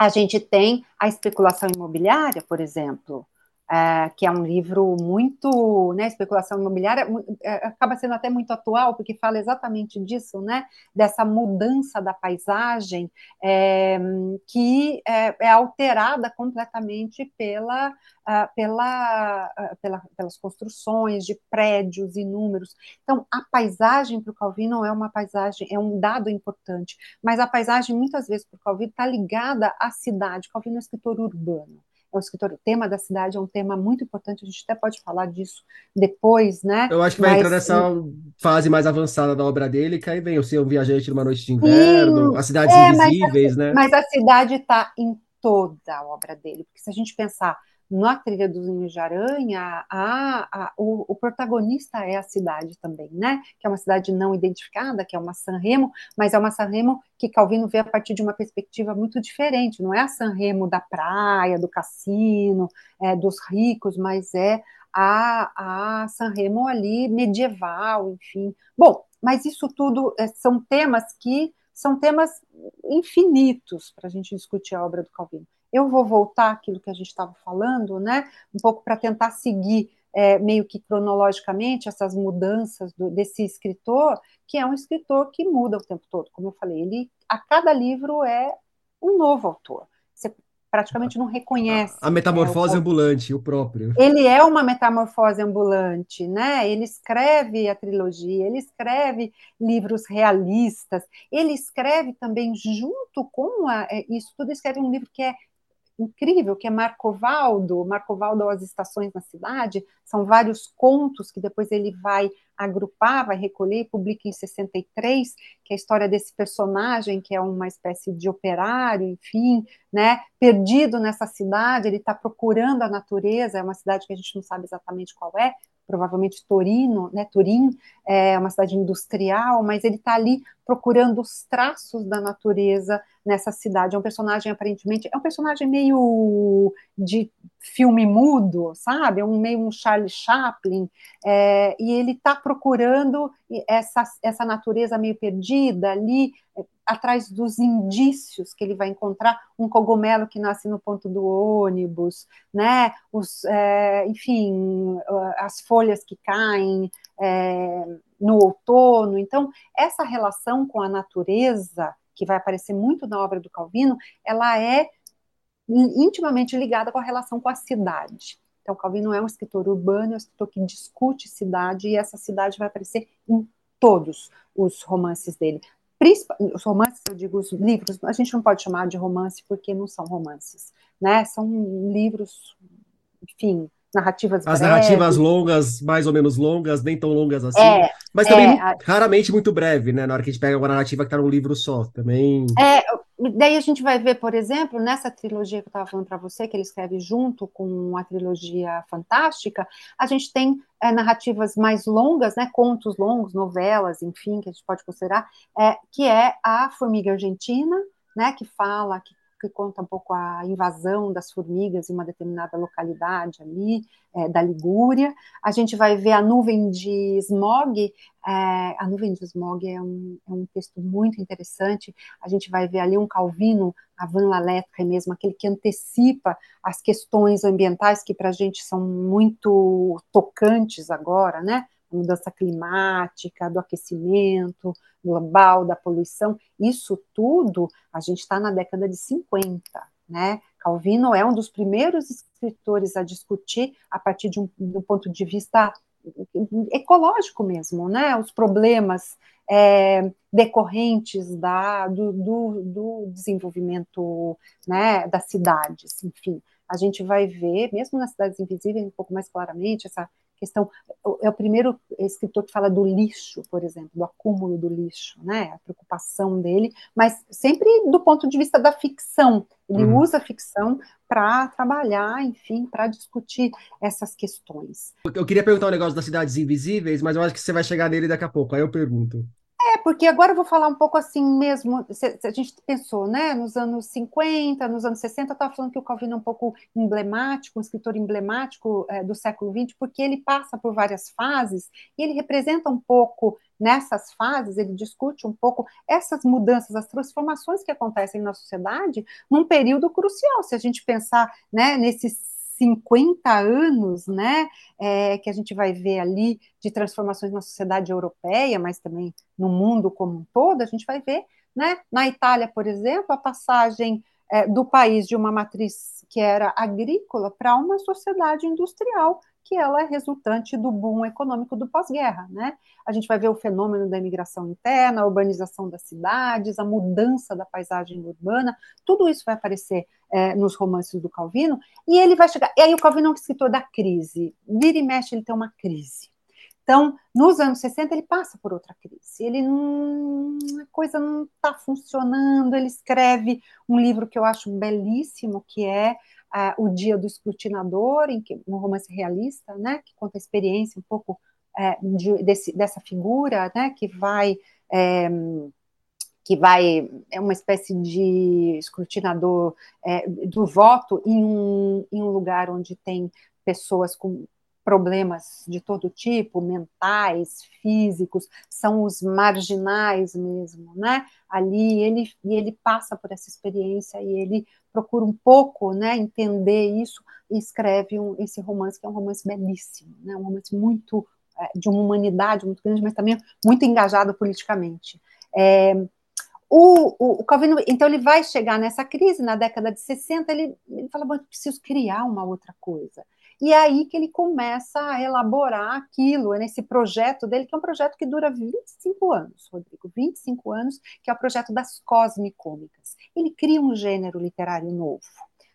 a gente tem a especulação imobiliária, por exemplo, é, que é um livro muito, né, especulação imobiliária, é, acaba sendo até muito atual, porque fala exatamente disso, né, dessa mudança da paisagem é, que é, é, alterada completamente pela, uh, pela, uh, pela, pelas construções de prédios inúmeros. Então, a paisagem para o Calvino é uma paisagem, é um dado importante, mas a paisagem, muitas vezes, para o Calvino, está ligada à cidade. Calvino é um escritor urbano é um escritor, o tema da cidade é um tema muito importante, a gente até pode falar disso depois, né? Eu acho que vai Mas, entrar nessa fase mais avançada da obra dele, que aí vem o Ser um Viajante numa Noite de Inverno, sim, As Cidades é, Invisíveis, mas né? Mas a cidade está em toda a obra dele, porque se a gente pensar na trilha dos Ninhos de Aranha, a, a, o, o, protagonista é a cidade também, né? Que é uma cidade não identificada, que é uma Sanremo, mas é uma Sanremo que Calvino vê a partir de uma perspectiva muito diferente. Não é a Sanremo da praia, do cassino, é, dos ricos, mas é a, a Sanremo ali medieval, enfim. Bom, mas isso tudo é, são temas que são temas infinitos para a gente discutir a obra do Calvino. Eu vou voltar àquilo que a gente estava falando, né? Um pouco para tentar seguir é, meio que cronologicamente essas mudanças do, desse escritor, que é um escritor que muda o tempo todo, como eu falei, ele a cada livro é um novo autor. Você praticamente não reconhece. A, a metamorfose né, o ambulante, o próprio. Ele é uma metamorfose ambulante, né? Ele escreve a trilogia, ele escreve livros realistas, ele escreve também junto com a, é, isso tudo, escreve um livro que é incrível, que é Marcovaldo, Marcovaldo As Estações na Cidade, são vários contos que depois ele vai agrupar, vai recolher e publica em 63, que é a história desse personagem que é uma espécie de operário, enfim, né, perdido nessa cidade, ele está procurando a natureza, é uma cidade que a gente não sabe exatamente qual é, provavelmente Torino, né, Turim, é uma cidade industrial, mas ele está ali procurando os traços da natureza nessa cidade. É um personagem aparentemente, é um personagem meio de filme mudo, sabe? É um meio um Charlie Chaplin, é, e ele está procurando essa, essa natureza meio perdida ali, atrás dos indícios que ele vai encontrar, um cogumelo que nasce no ponto do ônibus, né? Os, é, enfim, as folhas que caem é, no outono. Então, essa relação com a natureza, que vai aparecer muito na obra do Calvino, ela é intimamente ligada com a relação com a cidade. Então, Calvino é um escritor urbano, é um escritor que discute cidade, e essa cidade vai aparecer em todos os romances dele os romances, eu digo os livros, a gente não pode chamar de romance porque não são romances, né? São livros, enfim, narrativas As breves. narrativas longas, mais ou menos longas, nem tão longas assim, é, mas também é, raramente muito breve, né? Na hora que a gente pega uma narrativa que está num livro só, também. É, daí a gente vai ver, por exemplo, nessa trilogia que eu estava falando para você, que ele escreve junto com a trilogia fantástica, a gente tem é, narrativas mais longas, né? Contos longos, novelas, enfim, que a gente pode considerar, é, que é a Formiga Argentina, né? Que fala que que conta um pouco a invasão das formigas em uma determinada localidade ali, é, da Ligúria. A gente vai ver a nuvem de smog, é, a nuvem de smog é um, é um texto muito interessante. A gente vai ver ali um Calvino, a Van La Lettre mesmo, aquele que antecipa as questões ambientais que para a gente são muito tocantes agora, né? Mudança climática, do aquecimento, global, da poluição, isso tudo a gente está na década de 50, né? Calvino é um dos primeiros escritores a discutir a partir de um do ponto de vista ecológico mesmo, né? Os problemas é, decorrentes da, do, do, do, desenvolvimento né, das cidades, enfim. A gente vai ver, mesmo nas cidades invisíveis, um pouco mais claramente, essa questão. É o primeiro escritor que fala do lixo, por exemplo, do acúmulo do lixo, né? A preocupação dele, mas sempre do ponto de vista da ficção. Ele uhum. usa a ficção para trabalhar, enfim, para discutir essas questões. Eu queria perguntar um negócio das cidades invisíveis, mas eu acho que você vai chegar nele daqui a pouco. Aí eu pergunto. Porque agora eu vou falar um pouco assim mesmo. A gente pensou, né, nos anos 50, nos anos 60, eu estava falando que o Calvino é um pouco emblemático, um escritor emblemático é, do século XX, porque ele passa por várias fases e ele representa um pouco nessas fases, ele discute um pouco essas mudanças, as transformações que acontecem na sociedade num período crucial. Se a gente pensar né, nesses 50 anos, né, é, que a gente vai ver ali de transformações na sociedade europeia, mas também no mundo como um todo, a gente vai ver, né, na Itália, por exemplo, a passagem é, do país de uma matriz que era agrícola para uma sociedade industrial, que ela é resultante do boom econômico do pós-guerra, né? A gente vai ver o fenômeno da imigração interna, a urbanização das cidades, a mudança da paisagem urbana, tudo isso vai aparecer é, nos romances do Calvino, e ele vai chegar. E aí o Calvino é um escritor da crise. Vira e mexe, ele tem uma crise. Então, nos anos 60, ele passa por outra crise. Ele não. A coisa não está funcionando. Ele escreve um livro que eu acho belíssimo, que é O Dia do Escrutinador, em que, um romance realista, né, que conta a experiência um pouco uh, de, desse, dessa figura, né, que vai. É, que vai é uma espécie de escrutinador é, do voto em um, em um lugar onde tem pessoas com problemas de todo tipo, mentais, físicos, são os marginais mesmo, né? Ali ele ele passa por essa experiência e ele procura um pouco, né, entender isso e escreve um, esse romance que é um romance belíssimo, né? Um romance muito é, de uma humanidade muito grande, mas também muito engajado politicamente. É, o, o, o, Calvino, então ele vai chegar nessa crise na década de 60, ele, ele fala, bom, preciso criar uma outra coisa. E é aí que ele começa a elaborar aquilo, é nesse projeto dele, que é um projeto que dura 25 anos, Rodrigo, 25 anos, que é o projeto das cosmicômicas. Ele cria um gênero literário novo,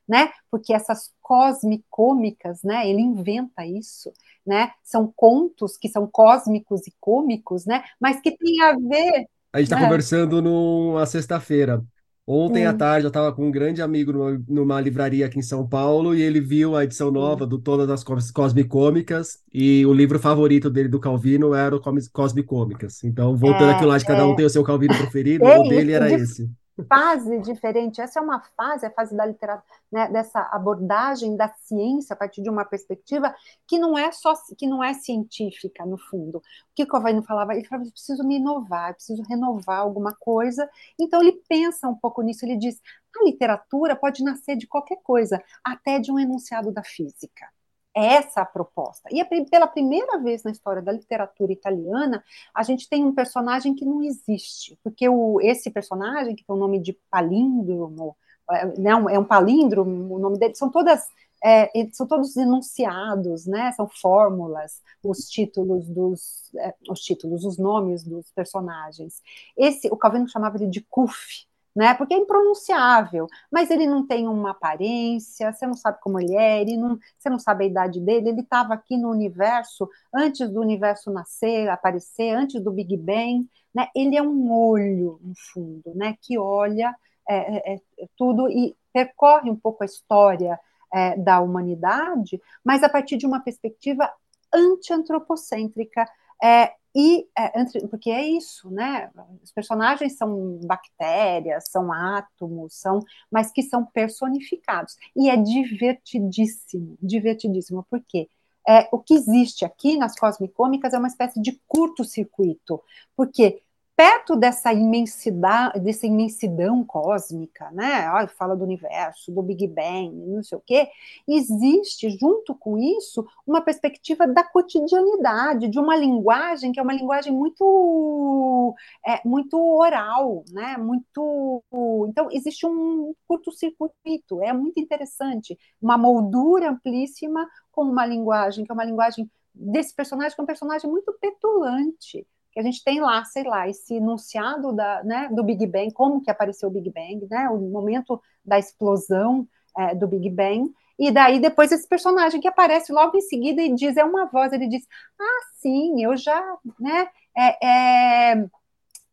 né? Porque essas cosmicômicas, né? Ele inventa isso, né? São contos que são cósmicos e cômicos, né? Mas que tem a ver. A gente está né? conversando numa sexta-feira. Ontem hum. à tarde eu estava com um grande amigo numa, numa, livraria aqui em São Paulo e ele viu a edição nova do Todas as Cosmicômicas e o livro favorito dele do Calvino era o Cosmicômicas. Então, voltando é, aquilo lá de cada um é. tem o seu Calvino preferido, é o dele era esse fase diferente. Essa é uma fase, a fase da literatura, né, dessa abordagem da ciência a partir de uma perspectiva que não é só que não é científica no fundo. O que Covaino falava? Ele falava: preciso me inovar, preciso renovar alguma coisa. Então ele pensa um pouco nisso. Ele diz: a literatura pode nascer de qualquer coisa, até de um enunciado da física. É essa a proposta. E pela primeira vez na história da literatura italiana, a gente tem um personagem que não existe, porque o, esse personagem, que tem o nome de palíndromo, é, né, é um palíndromo, o nome dele, são todas é, são todos enunciados, né? São fórmulas, os títulos dos, é, os títulos, os nomes dos personagens. Esse, o Calvino chamava ele de Kuf, né? Porque é impronunciável, mas ele não tem uma aparência, você não sabe como ele é, ele não, você não sabe a idade dele, ele estava aqui no universo antes do universo nascer, aparecer, antes do Big Bang, né? Ele é um olho, no fundo, né? Que olha é, é, é tudo e percorre um pouco a história é, da humanidade, mas a partir de uma perspectiva anti-antropocêntrica, é, e é, porque é isso, né? Os personagens são bactérias, são átomos, são, mas que são personificados. E é divertidíssimo, divertidíssimo, porque é, o que existe aqui nas cosmicômicas é uma espécie de curto-circuito, porque perto dessa imensidade, dessa imensidão cósmica, né? Ai, fala do universo, do Big Bang, não sei o quê, existe junto com isso uma perspectiva da cotidianidade, de uma linguagem que é uma linguagem muito é, muito oral, né? Muito então existe um curto-circuito, é muito interessante, uma moldura amplíssima com uma linguagem que é uma linguagem desse personagem que é um personagem muito petulante que a gente tem lá, sei lá, esse enunciado da, né, do Big Bang, como que apareceu o Big Bang, né, o momento da explosão é, do Big Bang, e daí depois esse personagem que aparece logo em seguida e diz, é uma voz, ele diz, ah, sim, eu já, né, é, é,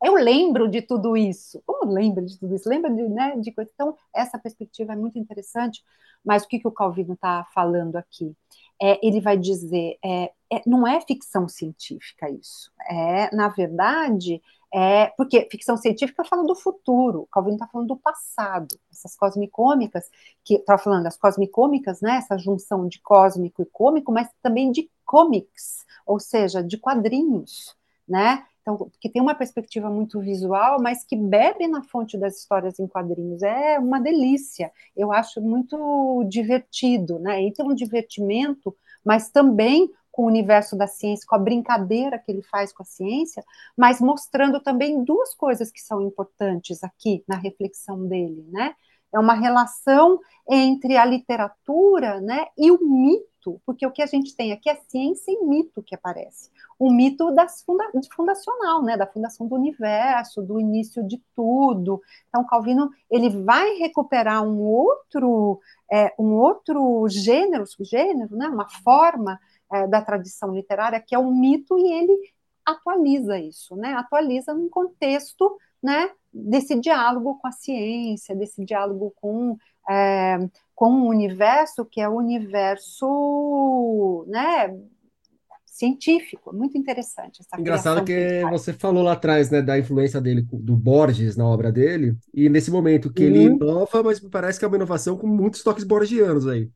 eu lembro de tudo isso. Como lembra de tudo isso? Lembra de, né, de coisa. Então, essa perspectiva é muito interessante, mas o que, que o Calvino está falando aqui? É, ele vai dizer, é, é, não é ficção científica isso, é, na verdade, é, porque ficção científica fala do futuro, Calvino está falando do passado, essas cosmicômicas, que estava tá falando das cosmicômicas, né, essa junção de cósmico e cômico, mas também de comics, ou seja, de quadrinhos, né, então, que tem uma perspectiva muito visual, mas que bebe na fonte das histórias em quadrinhos. É uma delícia. Eu acho muito divertido, né? E tem um divertimento, mas também com o universo da ciência, com a brincadeira que ele faz com a ciência, mas mostrando também duas coisas que são importantes aqui na reflexão dele, né? É uma relação entre a literatura, né, e o mito, porque o que a gente tem aqui é ciência e mito que aparece o mito das funda fundacional, né, da fundação do universo, do início de tudo. Então, Calvino ele vai recuperar um outro, é, um outro gênero, subgênero, né, uma forma é, da tradição literária que é o mito e ele atualiza isso, né, atualiza num contexto, né, desse diálogo com a ciência, desse diálogo com é, com o universo que é o universo, né, científico, muito interessante. Essa Engraçado que você falou lá atrás, né, da influência dele, do Borges na obra dele, e nesse momento que ele uhum. inova, mas parece que é uma inovação com muitos toques borgianos aí.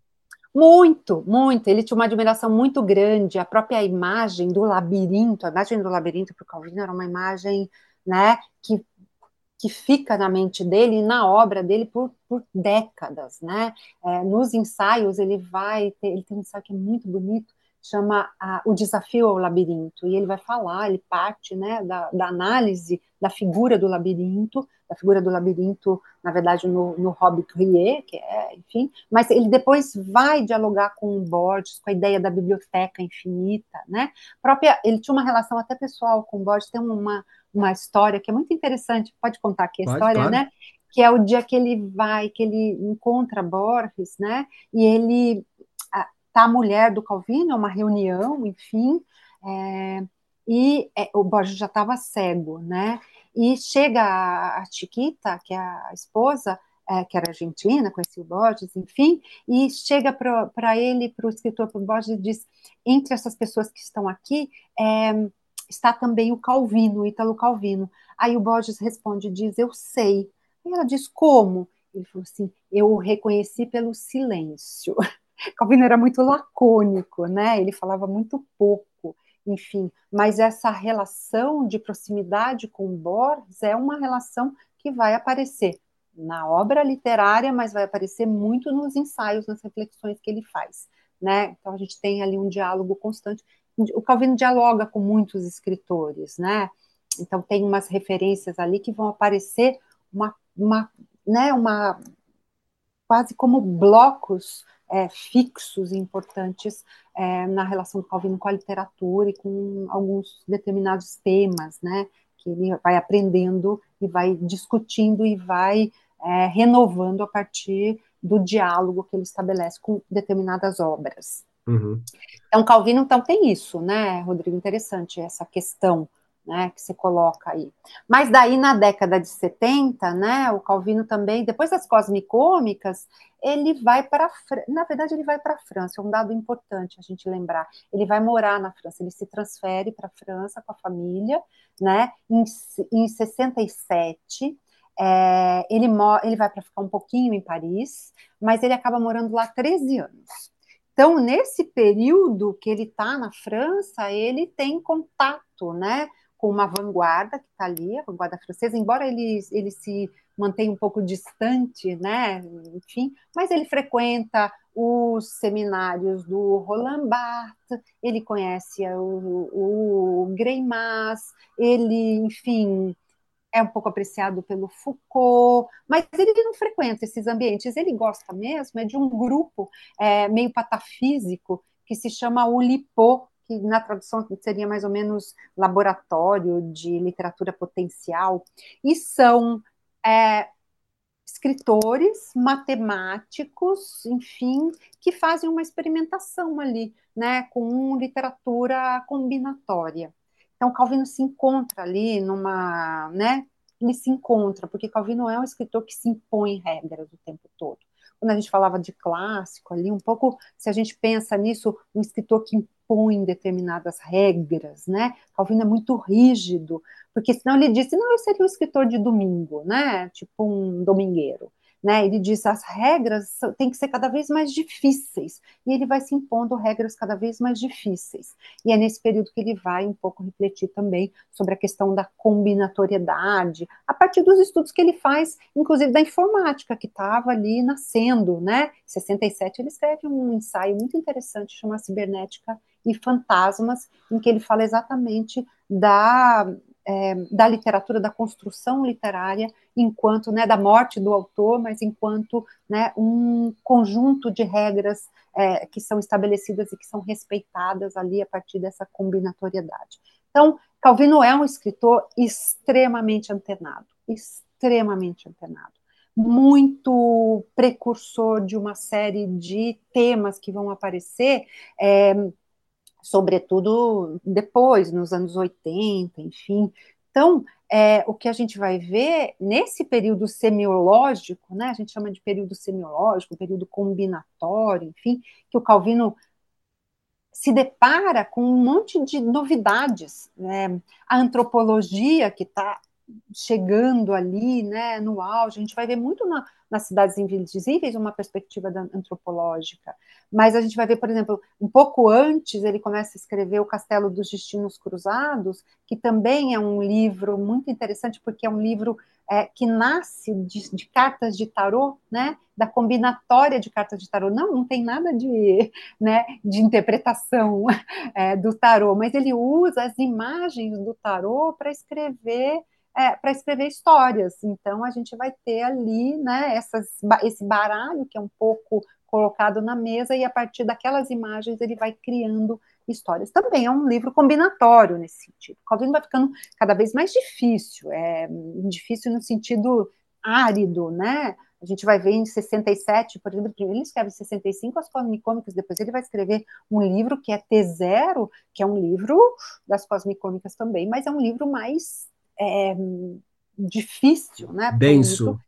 Muito, muito. Ele tinha uma admiração muito grande. A própria imagem do labirinto, a imagem do labirinto para o Calvino era uma imagem, né, que que fica na mente dele e na obra dele por, por décadas, né? É, nos ensaios ele vai ter, ele tem um ensaio que é muito bonito, chama a, O Desafio ao Labirinto, e ele vai falar, ele parte né, da, da, análise da figura do labirinto, da figura do labirinto, na verdade, no, no Hobbit Rie, que é, enfim, mas ele depois vai dialogar com o Borges, com a ideia da biblioteca infinita, né? Própria, ele tinha uma relação até pessoal com o Borges, tem uma, uma história que é muito interessante, pode contar aqui a pode, história, claro. né? Que é o dia que ele vai, que ele encontra Borges, né? E ele tá a mulher do Calvino, é uma reunião, enfim, é, e é, o Borges já estava cego, né? E chega a, Chiquita, que é a esposa, é, que era argentina, conhecia o Borges, enfim, e chega para ele, para o escritor, para o Borges, e diz: entre essas pessoas que estão aqui, é, está também o Calvino, o Ítalo Calvino. Aí o Borges responde, diz: eu sei. E ela diz: como? Ele falou assim: eu o reconheci pelo silêncio. Calvino era muito lacônico, né? Ele falava muito pouco, enfim. Mas essa relação de proximidade com Borges é uma relação que vai aparecer na obra literária, mas vai aparecer muito nos ensaios, nas reflexões que ele faz, né? Então a gente tem ali um diálogo constante. O Calvino dialoga com muitos escritores, né? Então tem umas referências ali que vão aparecer uma, uma né, uma quase como blocos é, fixos e importantes é, na relação do Calvino com a literatura e com alguns determinados temas, né, que ele vai aprendendo e vai discutindo e vai é, renovando a partir do diálogo que ele estabelece com determinadas obras. Uhum. Então, Calvino então, tem isso, né, Rodrigo? Interessante essa questão né, que você coloca aí. Mas daí na década de 70, né, o Calvino também, depois das cosmicômicas, ele vai para, na verdade ele vai para a França, é um dado importante a gente lembrar. Ele vai morar na França, ele se transfere para a França com a família, né, em, em 67, é, ele, ele vai para ficar um pouquinho em Paris, mas ele acaba morando lá 13 anos. Então, nesse período que ele está na França, ele tem contato, né, com uma vanguarda que está ali, a vanguarda francesa, embora ele, ele se mantenha um pouco distante, né? Enfim, mas ele frequenta os seminários do Roland Barthes, ele conhece o, o Greimas, ele, enfim, é um pouco apreciado pelo Foucault, mas ele não frequenta esses ambientes, ele gosta mesmo é de um grupo é, meio patafísico que se chama Ulipo, que na tradução seria mais ou menos laboratório de literatura potencial, e são é, escritores, matemáticos, enfim, que fazem uma experimentação ali, né, com literatura combinatória. Então, Calvino se encontra ali numa, né, ele se encontra, porque Calvino é um escritor que se impõe regras o tempo todo quando a gente falava de clássico ali, um pouco, se a gente pensa nisso, um escritor que impõe determinadas regras, né? Calvino é muito rígido, porque senão ele disse, não, eu seria um escritor de domingo, né? Tipo um domingueiro né? Ele diz as regras têm que ser cada vez mais difíceis e ele vai se impondo regras cada vez mais difíceis. E é nesse período que ele vai um pouco refletir também sobre a questão da combinatoriedade, a partir dos estudos que ele faz, inclusive da informática que estava ali nascendo, né? Em 67 ele escreve um ensaio muito interessante chamado Cibernética e Fantasmas, em que ele fala exatamente da é, da literatura, da construção literária, enquanto, né, da morte do autor, mas enquanto né, um conjunto de regras é, que são estabelecidas e que são respeitadas ali a partir dessa combinatoriedade. Então, Calvino é um escritor extremamente antenado, extremamente antenado muito precursor de uma série de temas que vão aparecer, é, sobretudo depois, nos anos 80, enfim. Então, é, o que a gente vai ver nesse período semiológico, né, a gente chama de período semiológico, período combinatório, enfim, que o Calvino se depara com um monte de novidades. Né? A antropologia, que está chegando ali, né, no auge. A gente vai ver muito na, nas cidades invisíveis uma perspectiva antropológica. Mas a gente vai ver, por exemplo, um pouco antes ele começa a escrever O Castelo dos Destinos Cruzados, que também é um livro muito interessante, porque é um livro é, que nasce de, de, cartas de tarô, né, da combinatória de cartas de tarô. Não, não tem nada de, né, de interpretação é, do tarô, mas ele usa as imagens do tarô para escrever é, para escrever histórias. Então a gente vai ter ali, né, essas, esse baralho que é um pouco colocado na mesa e a partir daquelas imagens ele vai criando histórias. Também é um livro combinatório nesse sentido. O Calvino vai ficando cada vez mais difícil, é difícil no sentido árido, né? A gente vai ver em 67, por exemplo, ele escreve em 65 as cosmicômicas, depois ele vai escrever um livro que é T0, que é um livro das cosmicômicas também, mas é um livro mais é, difícil, né? Denso.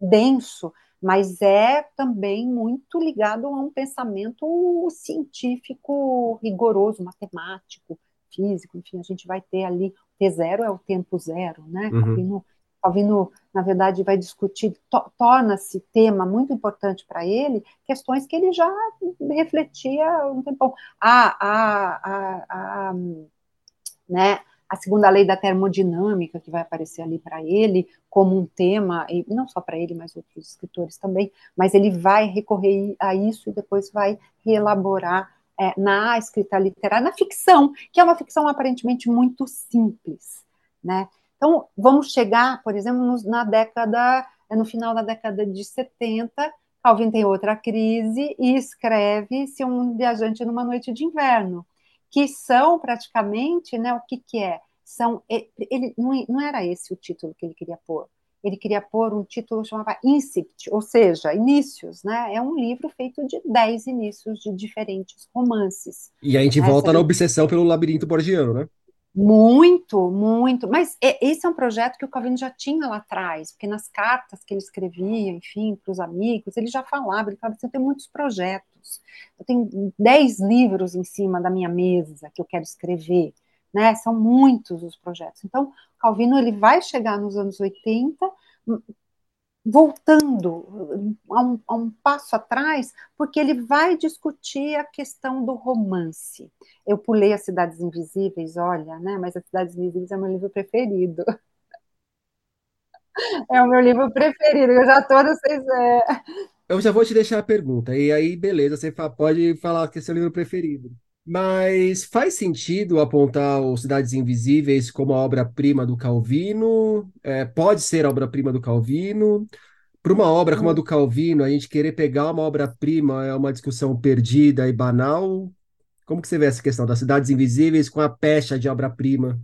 denso, mas é também muito ligado a um pensamento científico rigoroso, matemático, físico, enfim, a gente vai ter ali, T zero é o tempo zero, né? Uhum. Calvino, Calvino, na verdade, vai discutir, to, torna-se tema muito importante para ele, questões que ele já refletia há um tempão. A, a, a, a, né, a segunda lei da termodinâmica, que vai aparecer ali para ele como um tema, e não só para ele, mas outros escritores também, mas ele vai recorrer a isso e depois vai reelaborar é, na escrita literária, na ficção, que é uma ficção aparentemente muito simples, né? Então, vamos chegar, por exemplo, na década, no final da década de 70, Calvin tem outra crise e escreve-se um viajante numa noite de inverno, que são praticamente, né, o que, que é? São, ele, não, não era esse o título que ele queria pôr. Ele queria pôr um título que chamava Incipit, ou seja, inícios, né? É um livro feito de dez inícios de diferentes romances. E a gente Essa volta na obsessão pelo labirinto borgiano, né? Muito, muito. Mas esse é um projeto que o Calvino já tinha lá atrás, porque nas cartas que ele escrevia, enfim, para os amigos, ele já falava, ele falava assim, eu tenho muitos projetos, eu tenho dez livros em cima da minha mesa que eu quero escrever, né? São muitos os projetos. Então, Calvino ele vai chegar nos anos 80 voltando a um, a um, passo atrás, porque ele vai discutir a questão do romance. Eu pulei as Cidades Invisíveis, olha, né? Mas as Cidades Invisíveis é meu livro preferido. É o meu livro preferido, eu já todos vocês. É... Eu já vou te deixar a pergunta, e aí, beleza, você pode falar que é seu livro preferido. Mas faz sentido apontar o Cidades Invisíveis como a obra-prima do Calvino? É, pode ser a obra-prima do Calvino? Para uma obra como a do Calvino, a gente querer pegar uma obra-prima é uma discussão perdida e banal? Como que você vê essa questão das Cidades Invisíveis com a pecha de obra-prima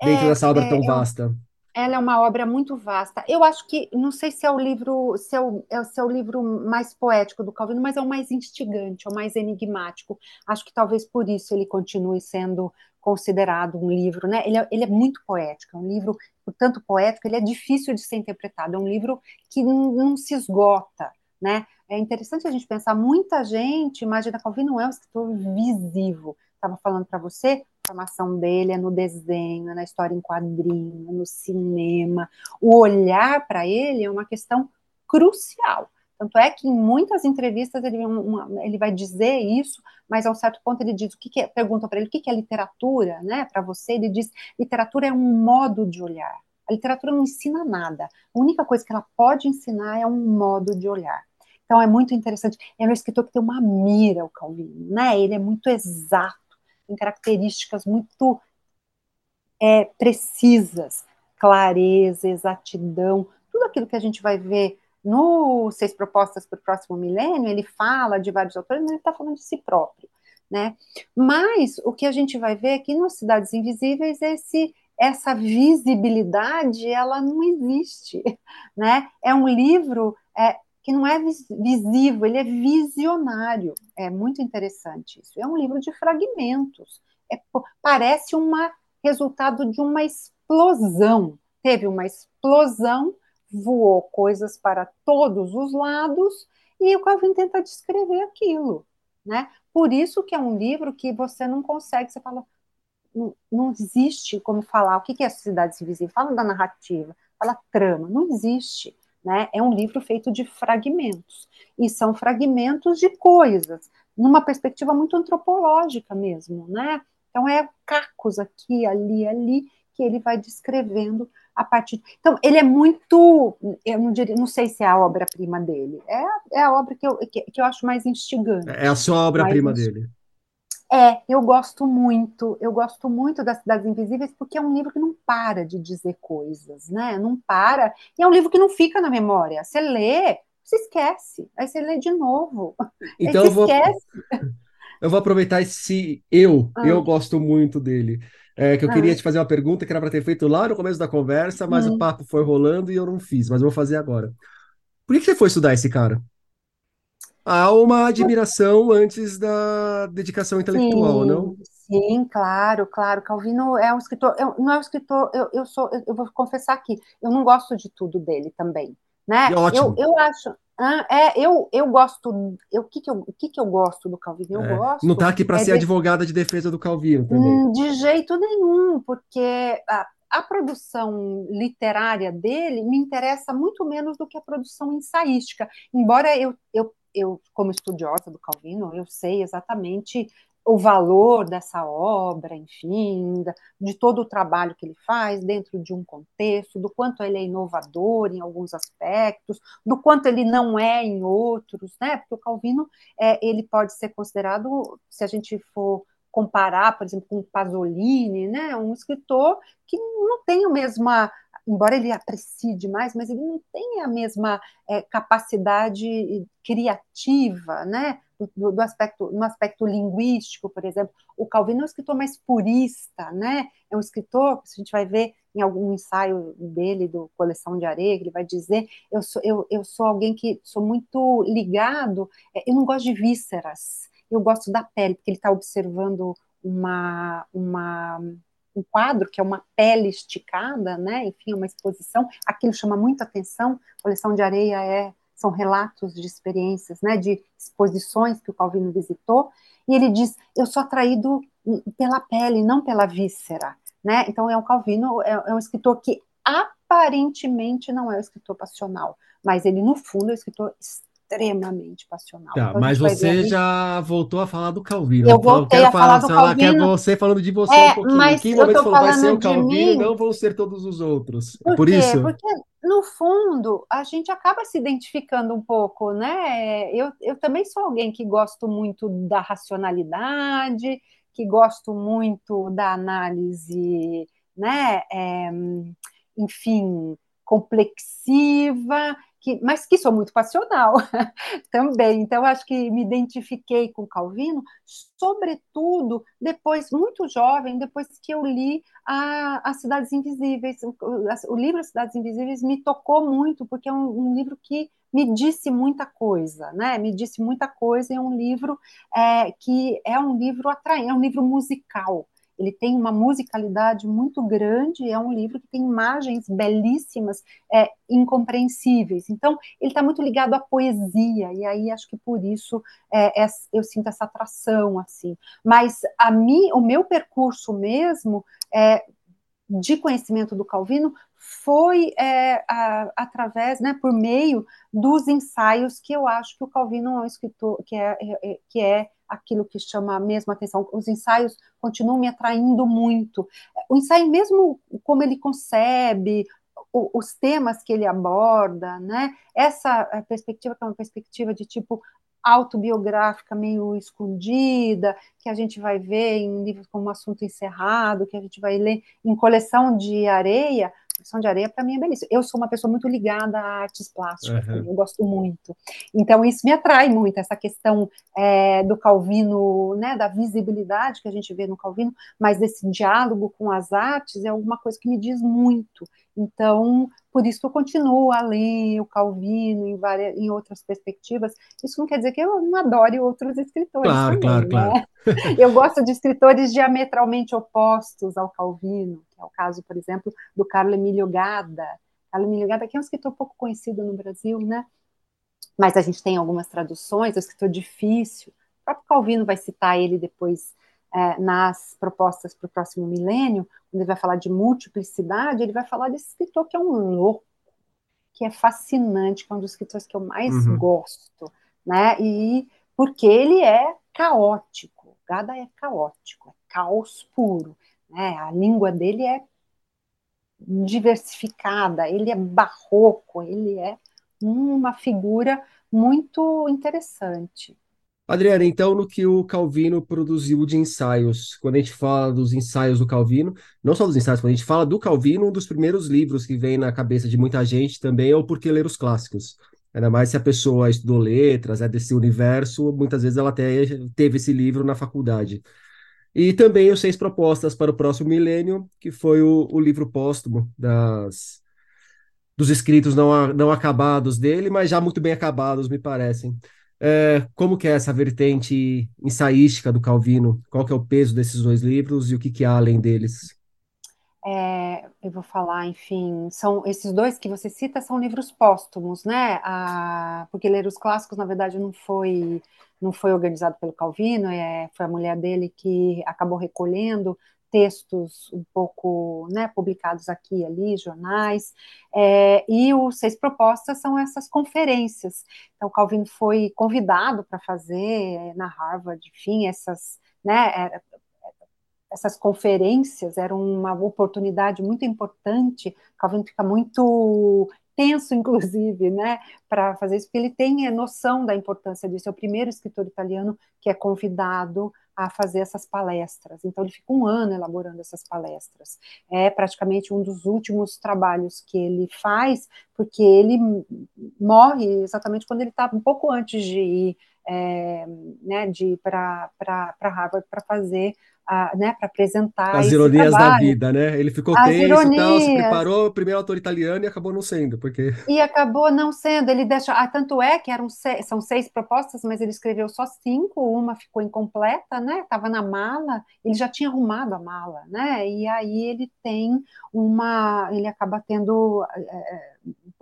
dentro é, dessa obra é, tão vasta? Ela é uma obra muito vasta. Eu acho que, não sei se é o livro, se é o, é, é o livro mais poético do Calvino, mas é o mais instigante, é o mais enigmático. Acho que talvez por isso ele continue sendo considerado um livro, né? Ele é, ele é muito poético, é um livro, portanto, poético, ele é difícil de ser interpretado, é um livro que não, não se esgota, né? É interessante a gente pensar, muita gente imagina Calvino é um escritor visível. Estava falando para você, formação dele é no desenho, é na história em quadrinho, no cinema. O olhar para ele é uma questão crucial. Tanto é que em muitas entrevistas ele, uma, ele vai dizer isso, mas a um certo ponto ele diz o que, que é, pergunta para ele o que, que é literatura, né? Para você, ele diz literatura é um modo de olhar. A literatura não ensina nada. A única coisa que ela pode ensinar é um modo de olhar. Então é muito interessante. É um escritor que tem uma mira, o Calvino, né? Ele é muito exato características muito é, precisas, clareza, exatidão, tudo aquilo que a gente vai ver no Seis Propostas para o Próximo Milênio, ele fala de vários autores, mas ele está falando de si próprio. Né? Mas o que a gente vai ver aqui nas Cidades Invisíveis, esse, essa visibilidade, ela não existe. Né? É um livro é, que não é visível, ele é visionário. É muito interessante isso. É um livro de fragmentos. É, parece um resultado de uma explosão. Teve uma explosão, voou coisas para todos os lados, e o Calvin tenta descrever aquilo. Né? Por isso que é um livro que você não consegue, você fala, não, não existe como falar o que é a sociedade invisível. Fala da narrativa, fala trama, não existe. Né? É um livro feito de fragmentos, e são fragmentos de coisas, numa perspectiva muito antropológica mesmo. Né? Então, é cacos aqui, ali, ali, que ele vai descrevendo a partir. Então, ele é muito. Eu não, diria, não sei se é a obra-prima dele. É, é a obra que eu, que, que eu acho mais instigante. É a sua obra-prima dele. É, eu gosto muito, eu gosto muito das Cidades Invisíveis porque é um livro que não para de dizer coisas, né? Não para. E é um livro que não fica na memória. Você lê, você esquece. Aí você lê de novo. Então eu vou, esquece. eu vou aproveitar esse eu, ah. eu gosto muito dele. É, que eu ah. queria te fazer uma pergunta que era para ter feito lá no começo da conversa, mas hum. o papo foi rolando e eu não fiz, mas eu vou fazer agora. Por que você foi estudar esse cara? Há uma admiração antes da dedicação intelectual, sim, não? Sim, claro, claro. Calvino é um escritor, eu, não é um escritor, eu, eu sou, eu, eu vou confessar aqui, eu não gosto de tudo dele também, né? É ótimo. Eu, eu acho, ah, é, eu, eu gosto, eu, o, que, que, eu, o que, que eu gosto do Calvino? Eu é, gosto. Não está aqui para é ser de... advogada de defesa do Calvino também. Hum, de jeito nenhum, porque a, a produção literária dele me interessa muito menos do que a produção ensaística. Embora eu, eu eu, como estudiosa do Calvino, eu sei exatamente o valor dessa obra, enfim, de todo o trabalho que ele faz dentro de um contexto, do quanto ele é inovador em alguns aspectos, do quanto ele não é em outros, né? Porque o Calvino é, ele pode ser considerado, se a gente for comparar, por exemplo, com Pasolini, né? Um escritor que não tem a mesma embora ele aprecie demais, mas ele não tem a mesma é, capacidade criativa, né? Do, do, aspecto, no aspecto linguístico, por exemplo, o Calvino é um escritor mais purista, né? É um escritor, a gente vai ver em algum ensaio dele do Coleção de Areia, ele vai dizer, eu sou, eu, eu sou alguém que sou muito ligado, é, eu não gosto de vísceras, eu gosto da pele, porque ele está observando uma, uma um quadro que é uma pele esticada, né? Enfim, uma exposição. Aquilo chama muita atenção. Coleção de areia é são relatos de experiências, né? De exposições que o Calvino visitou. E ele diz: eu sou atraído pela pele, não pela víscera, né? Então é um Calvino é, é um escritor que aparentemente não é um escritor passional, mas ele no fundo é um escritor passional. Tá, então, mas você já voltou a falar do Calvino. Eu voltei a falar, do Calvino. Quer você falando de você é, um pouquinho. Mas Aqui, momento falou, vai ser o Calvino, mim, não vão ser todos os outros. Por, é por isso? Porque, no fundo, a gente acaba se identificando um pouco, né? Eu, eu também sou alguém que gosto muito da racionalidade, que gosto muito da análise, né? É, enfim, complexiva que, mas que sou muito passional também. Então, acho que me identifiquei com Calvino, sobretudo depois, muito jovem, depois que eu li a, As Cidades Invisíveis. O, o livro As Cidades Invisíveis me tocou muito, porque é um, um, livro que me disse muita coisa, né? Me disse muita coisa. É um livro é, que é um livro atraente, é um livro musical ele tem uma musicalidade muito grande, é um livro que tem imagens belíssimas, é, incompreensíveis. Então, ele está muito ligado à poesia, e aí acho que por isso é, é, eu sinto essa atração, assim. Mas a mim, o meu percurso mesmo é, de conhecimento do Calvino foi é, a, através, né, por meio dos ensaios que eu acho que o Calvino é um escritor que é, é que é aquilo que chama a mesma atenção. Os ensaios continuam me atraindo muito. O ensaio, mesmo como ele concebe, os temas que ele aborda, né? Essa perspectiva que é uma perspectiva de tipo autobiográfica meio escondida, que a gente vai ver em livros como Assunto Encerrado, que a gente vai ler em Coleção de Areia, Coleção de Areia para mim é belíssimo. Eu sou uma pessoa muito ligada a artes plásticas, uhum. eu gosto muito. Então isso me atrai muito, essa questão é, do Calvino, né, da visibilidade que a gente vê no Calvino, mas desse diálogo com as artes é alguma coisa que me diz muito. Então, por isso que eu continuo a ler o Calvino em, várias, em outras perspectivas. Isso não quer dizer que eu não adore outros escritores. Claro, também, claro, né? claro. eu gosto de escritores diametralmente opostos ao Calvino, que é o caso, por exemplo, do Carlo Emílio Gada. Carlo Emílio Gada, que é um escritor pouco conhecido no Brasil, né? Mas a gente tem algumas traduções, é um escritor difícil. O próprio Calvino vai citar ele depois é, nas propostas para o próximo milênio, quando ele vai falar de multiplicidade, ele vai falar desse escritor que é um louco, que é fascinante, que é um dos escritores que eu mais uhum. gosto, né? E porque ele é caótico, Gada é caótico, é caos puro, né? A língua dele é diversificada, ele é barroco, ele é uma figura muito interessante. Adriana, então, no que o Calvino produziu de ensaios, quando a gente fala dos ensaios do Calvino, não só dos ensaios, quando a gente fala do Calvino, um dos primeiros livros que vem na cabeça de muita gente também é o Por que Ler os Clássicos. Ainda mais se a pessoa estudou letras, é desse universo, muitas vezes ela até teve esse livro na faculdade. E também os Seis Propostas para o Próximo Milênio, que foi o, o livro póstumo das, dos escritos não, não acabados dele, mas já muito bem acabados, me parecem. É, como que é essa vertente ensaística do Calvino? Qual que é o peso desses dois livros e o que, que há além deles? É, eu vou falar, enfim, são esses dois que você cita são livros póstumos, né? A, porque ler os clássicos, na verdade, não foi não foi organizado pelo Calvino, é, foi a mulher dele que acabou recolhendo textos um pouco né, publicados aqui e ali, jornais, é, e os seis propostas são essas conferências. Então, o Calvino foi convidado para fazer na Harvard, enfim, essas, né, essas conferências eram uma oportunidade muito importante. Calvino fica muito tenso, inclusive, né, para fazer isso, porque ele tem noção da importância disso. É o primeiro escritor italiano que é convidado a fazer essas palestras. Então, ele fica um ano elaborando essas palestras. É praticamente um dos últimos trabalhos que ele faz, porque ele morre exatamente quando ele está um pouco antes de ir, é, né, de ir para Harvard para fazer né, para apresentar as ironias trabalho. da vida, né? Ele ficou as tenso, ironias. tal, se preparou, primeiro autor italiano e acabou não sendo, porque e acabou não sendo. Ele deixa, ah, tanto é que eram seis, são seis propostas, mas ele escreveu só cinco, uma ficou incompleta, né? Estava na mala, ele já tinha arrumado a mala, né? E aí ele tem uma, ele acaba tendo é,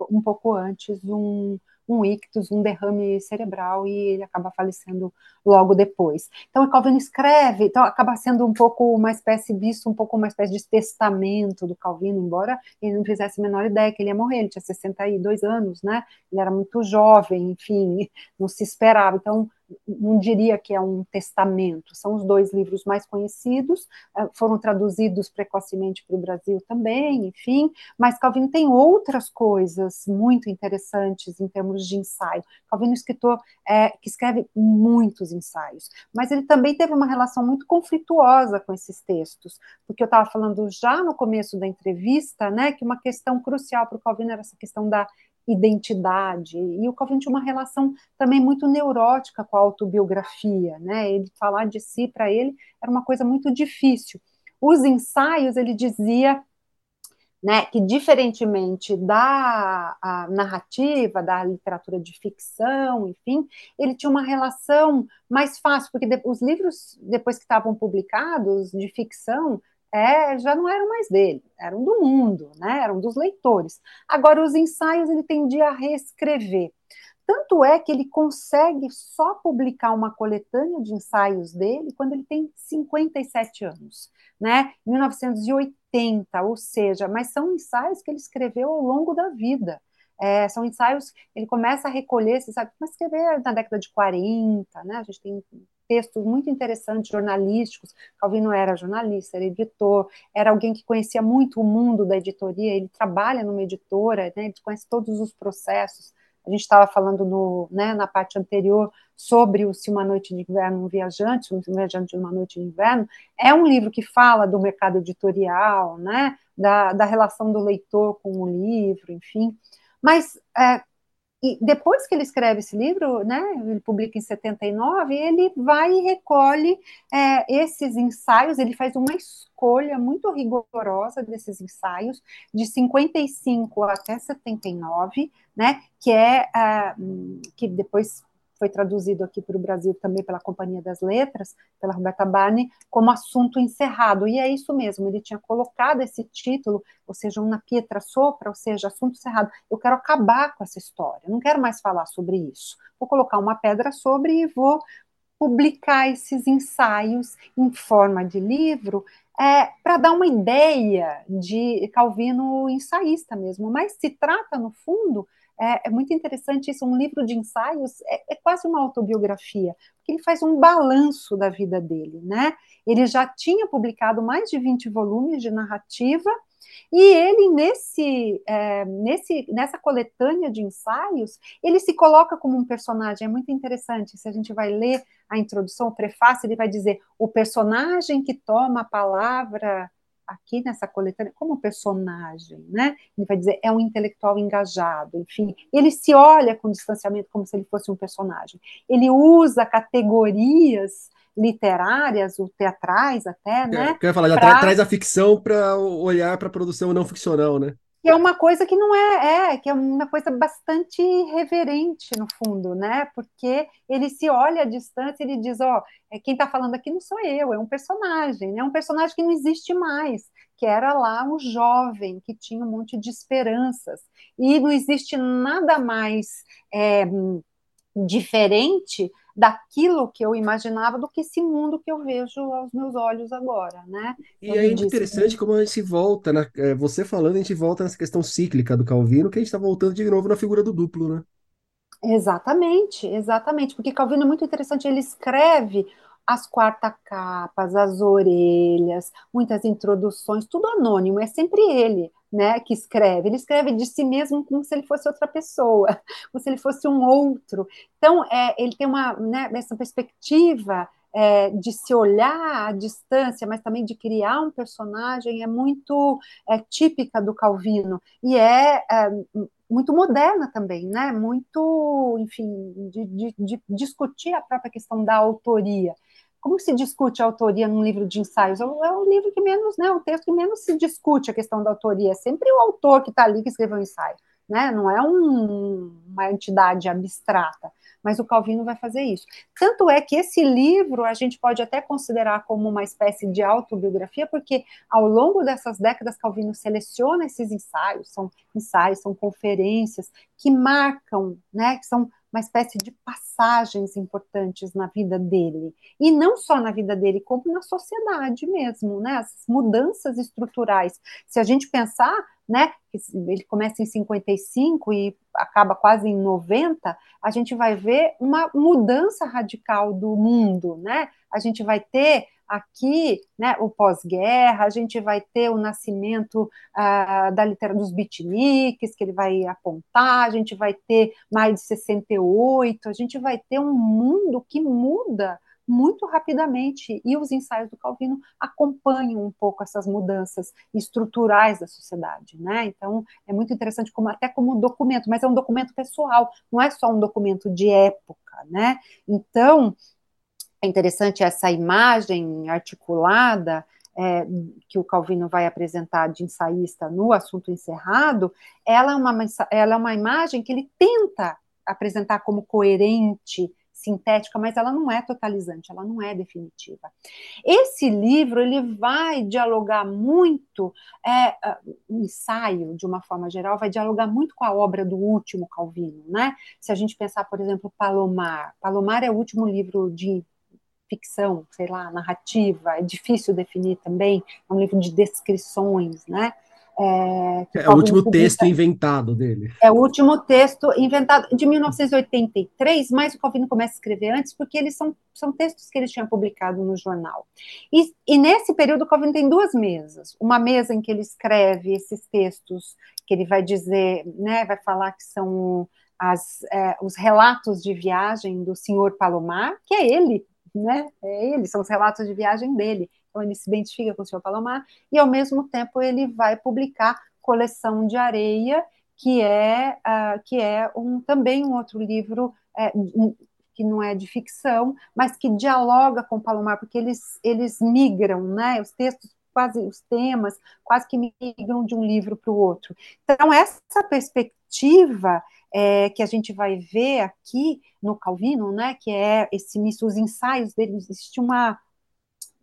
um pouco antes um um ictus, um derrame cerebral e ele acaba falecendo logo depois. Então, Calvino escreve, então acaba sendo um pouco uma espécie visto, um pouco uma espécie de testamento do Calvino, embora ele não fizesse a menor ideia que ele ia morrer, ele tinha 62 anos, né? Ele era muito jovem, enfim, não se esperava. Então, não diria que é um testamento, são os dois livros mais conhecidos, eh, foram traduzidos precocemente para o Brasil também, enfim, mas Calvino tem outras coisas muito interessantes em termos de ensaio. Calvino é um escritor é, que escreve muitos ensaios, mas ele também teve uma relação muito conflituosa com esses textos, porque eu estava falando já no começo da entrevista, né, que uma questão crucial para o Calvino era essa questão da identidade. E o Calvin tinha uma relação também muito neurótica com a autobiografia, né? Ele falar de si para ele era uma coisa muito difícil. Os ensaios, ele dizia né, que diferentemente da narrativa, da literatura de ficção, enfim, ele tinha uma relação mais fácil, porque de, os livros, depois que estavam publicados, de ficção, é, já não eram mais dele, eram do mundo, né? eram dos leitores. Agora, os ensaios ele tendia a reescrever. Tanto é que ele consegue só publicar uma coletânea de ensaios dele quando ele tem 57 anos, né? 1980, ou seja, mas são ensaios que ele escreveu ao longo da vida. É, são ensaios, ele começa a recolher, você sabe, a escrever na década de 40, né? A gente tem textos muito interessantes, jornalísticos. Calvino era jornalista, era editor, era alguém que conhecia muito o mundo da editoria, ele trabalha numa editora, né, ele conhece todos os processos. A gente estava falando no, né, na parte anterior sobre o Se Uma Noite de Inverno, um Viajante, um Viajante de Uma Noite de Inverno. É um livro que fala do mercado editorial, né, da, da relação do leitor com o livro, enfim. Mas é, e depois que ele escreve esse livro, né, ele publica em 79, ele vai e recolhe é, esses ensaios, ele faz uma escolha muito rigorosa desses ensaios, de 55 até 79, né, que é, uh, que depois foi traduzido aqui para o Brasil também pela Companhia das Letras, pela Roberta Barney, como assunto encerrado. E é isso mesmo, ele tinha colocado esse título, ou seja, uma pietra sopra, ou seja, assunto encerrado. Eu quero acabar com essa história, não quero mais falar sobre isso. Vou colocar uma pedra sobre e vou publicar esses ensaios em forma de livro é, para dar uma ideia de Calvino ensaísta mesmo, mas se trata, no fundo, é, é muito interessante isso, um livro de ensaios é, é, quase uma autobiografia, porque ele faz um balanço da vida dele, né? Ele já tinha publicado mais de 20 volumes de narrativa, e ele, nesse, é, nesse, nessa coletânea de ensaios, ele se coloca como um personagem. É muito interessante. Se a gente vai ler a introdução, o prefácio, ele vai dizer o personagem que toma a palavra aqui nessa coletânea como personagem, né? Ele vai dizer é um intelectual engajado, enfim, ele se olha com distanciamento como se ele fosse um personagem. Ele usa categorias literárias ou teatrais até, né? Quer falar, já pra... traz a ficção para olhar para a produção não ficcional, né? Que é uma coisa que não é, é, que é uma coisa bastante reverente no fundo, né? Porque ele se olha à distância e ele diz, ó, oh, quem está falando aqui não sou eu, é um personagem, é um personagem que não existe mais, que era lá um jovem que tinha um monte de esperanças e não existe nada mais é, diferente daquilo que eu imaginava do que esse mundo que eu vejo aos meus olhos agora, né? E é interessante como a gente volta, na, é, você falando, a gente volta nessa questão cíclica do Calvino, que a gente está voltando de novo na figura do duplo, né? Exatamente, exatamente, porque Calvino é muito interessante, ele escreve as quarta-capas, as orelhas, muitas introduções, tudo anônimo, é sempre ele né, que escreve. Ele escreve de si mesmo como se ele fosse outra pessoa, como se ele fosse um outro. Então, é, ele tem uma, né, essa perspectiva é, de se olhar à distância, mas também de criar um personagem, é muito é, típica do Calvino e é, é muito moderna também, né? Muito, enfim, de, de, de discutir a própria questão da autoria como se discute a autoria num livro de ensaios? É o é livro que menos, né, o texto que menos se discute a questão da autoria. É sempre o autor que está ali que escreveu o ensaio, né? Não é um, uma entidade abstrata. Mas o Calvino vai fazer isso. Tanto é que esse livro a gente pode até considerar como uma espécie de autobiografia, porque ao longo dessas décadas Calvino seleciona esses ensaios, são ensaios, são conferências que marcam, né, que são uma espécie de passagens importantes na vida dele. E não só na vida dele, como na sociedade mesmo, né? As mudanças estruturais. Se a gente pensar, né, ele começa em 55 e acaba quase em 90, a gente vai ver uma mudança radical do mundo, né? A gente vai ter aqui, né, o pós-guerra, a gente vai ter o nascimento uh, da literatura dos beatniks, que ele vai apontar, a gente vai ter mais de 68, a gente vai ter um mundo que muda muito rapidamente e os ensaios do Calvino acompanham um pouco essas mudanças estruturais da sociedade, né? Então é muito interessante como até como documento, mas é um documento pessoal, não é só um documento de época, né? Então é interessante essa imagem articulada é, que o Calvino vai apresentar de ensaísta no assunto encerrado, ela é, uma, ela é uma imagem que ele tenta apresentar como coerente, sintética, mas ela não é totalizante, ela não é definitiva. Esse livro ele vai dialogar muito, é, o ensaio de uma forma geral vai dialogar muito com a obra do último Calvino, né? Se a gente pensar, por exemplo, Palomar, Palomar é o último livro de ficção, sei lá, narrativa, é difícil definir também, é um livro de descrições, né? É, é o último publica, texto inventado dele. É o último texto inventado de 1983, mas o Calvino começa a escrever antes, porque eles são, são textos que ele tinha publicado no jornal. E, e nesse período, o Calvino tem duas mesas. Uma mesa em que ele escreve esses textos, que ele vai dizer, né, vai falar que são as, é, os relatos de viagem do senhor Palomar, que é ele né? É ele, são os relatos de viagem dele. Então ele se identifica com o senhor Palomar e ao mesmo tempo ele vai publicar Coleção de Areia, que é uh, que é um também um outro livro é, que não é de ficção, mas que dialoga com Palomar, porque eles eles migram, né? Os textos quase os temas quase que migram de um livro para o outro. Então essa perspectiva é, que a gente vai ver aqui no Calvino, né, que é esse os ensaios dele, existe uma,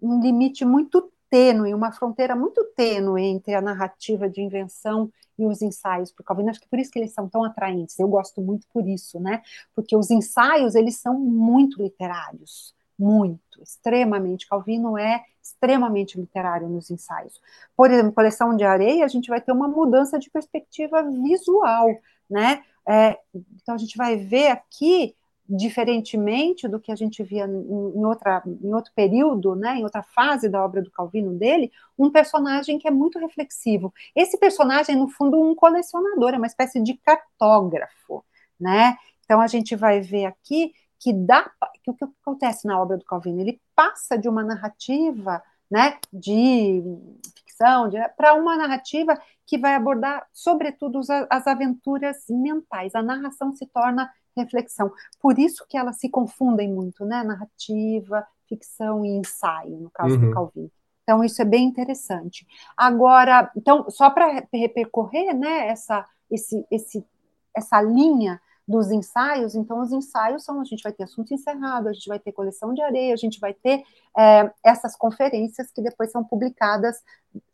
um limite muito tênue, uma fronteira muito tênue entre a narrativa de invenção e os ensaios para o Calvino. Acho que por isso que eles são tão atraentes. Eu gosto muito por isso, né? Porque os ensaios eles são muito literários, muito, extremamente. Calvino é extremamente literário nos ensaios. Por exemplo, coleção de areia, a gente vai ter uma mudança de perspectiva visual, né? É, então a gente vai ver aqui diferentemente do que a gente via em, outra, em outro período, né, em outra fase da obra do Calvino dele, um personagem que é muito reflexivo. Esse personagem, no fundo, um colecionador, é uma espécie de cartógrafo, né? Então a gente vai ver aqui que dá que o que acontece na obra do Calvino, ele passa de uma narrativa, né, de ficção, para uma narrativa que vai abordar, sobretudo, as, as aventuras mentais. A narração se torna reflexão. Por isso que elas se confundem muito, né? Narrativa, ficção e ensaio, no caso uhum. do Calvino. Então, isso é bem interessante. Agora, então, só para repercorrer né, essa, esse, esse, essa linha dos ensaios, então os ensaios são, a gente vai ter assunto encerrado, a gente vai ter coleção de areia, a gente vai ter é, essas conferências que depois são publicadas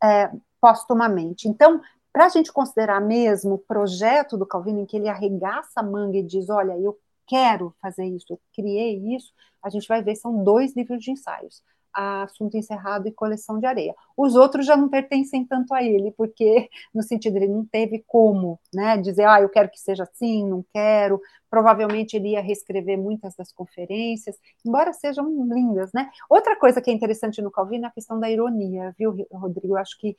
é, postumamente. Então, para a gente considerar mesmo o projeto do Calvino, em que ele arregaça a manga e diz: Olha, eu quero fazer isso, eu criei isso, a gente vai ver são dois livros de ensaios. Assunto Encerrado e Coleção de Areia. Os outros já não pertencem tanto a ele, porque, no sentido, ele não teve como né, dizer, ah, eu quero que seja assim, não quero. Provavelmente ele ia reescrever muitas das conferências, embora sejam lindas, né? Outra coisa que é interessante no Calvino é a questão da ironia, viu, Rodrigo? Eu acho que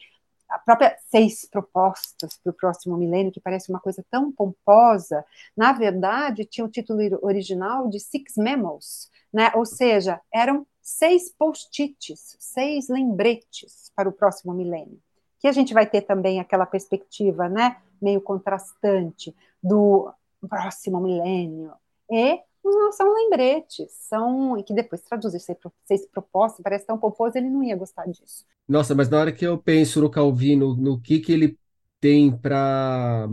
a própria seis propostas para o próximo milênio, que parece uma coisa tão pomposa, na verdade tinha o título original de Six Memos, né? ou seja, eram seis post-its, seis lembretes para o próximo milênio. Que a gente vai ter também aquela perspectiva né, meio contrastante do próximo milênio, e não são lembretes, são. E que depois traduzir seis propostas, parece tão pomposo, ele não ia gostar disso. Nossa, mas na hora que eu penso no Calvino, no que, que ele tem para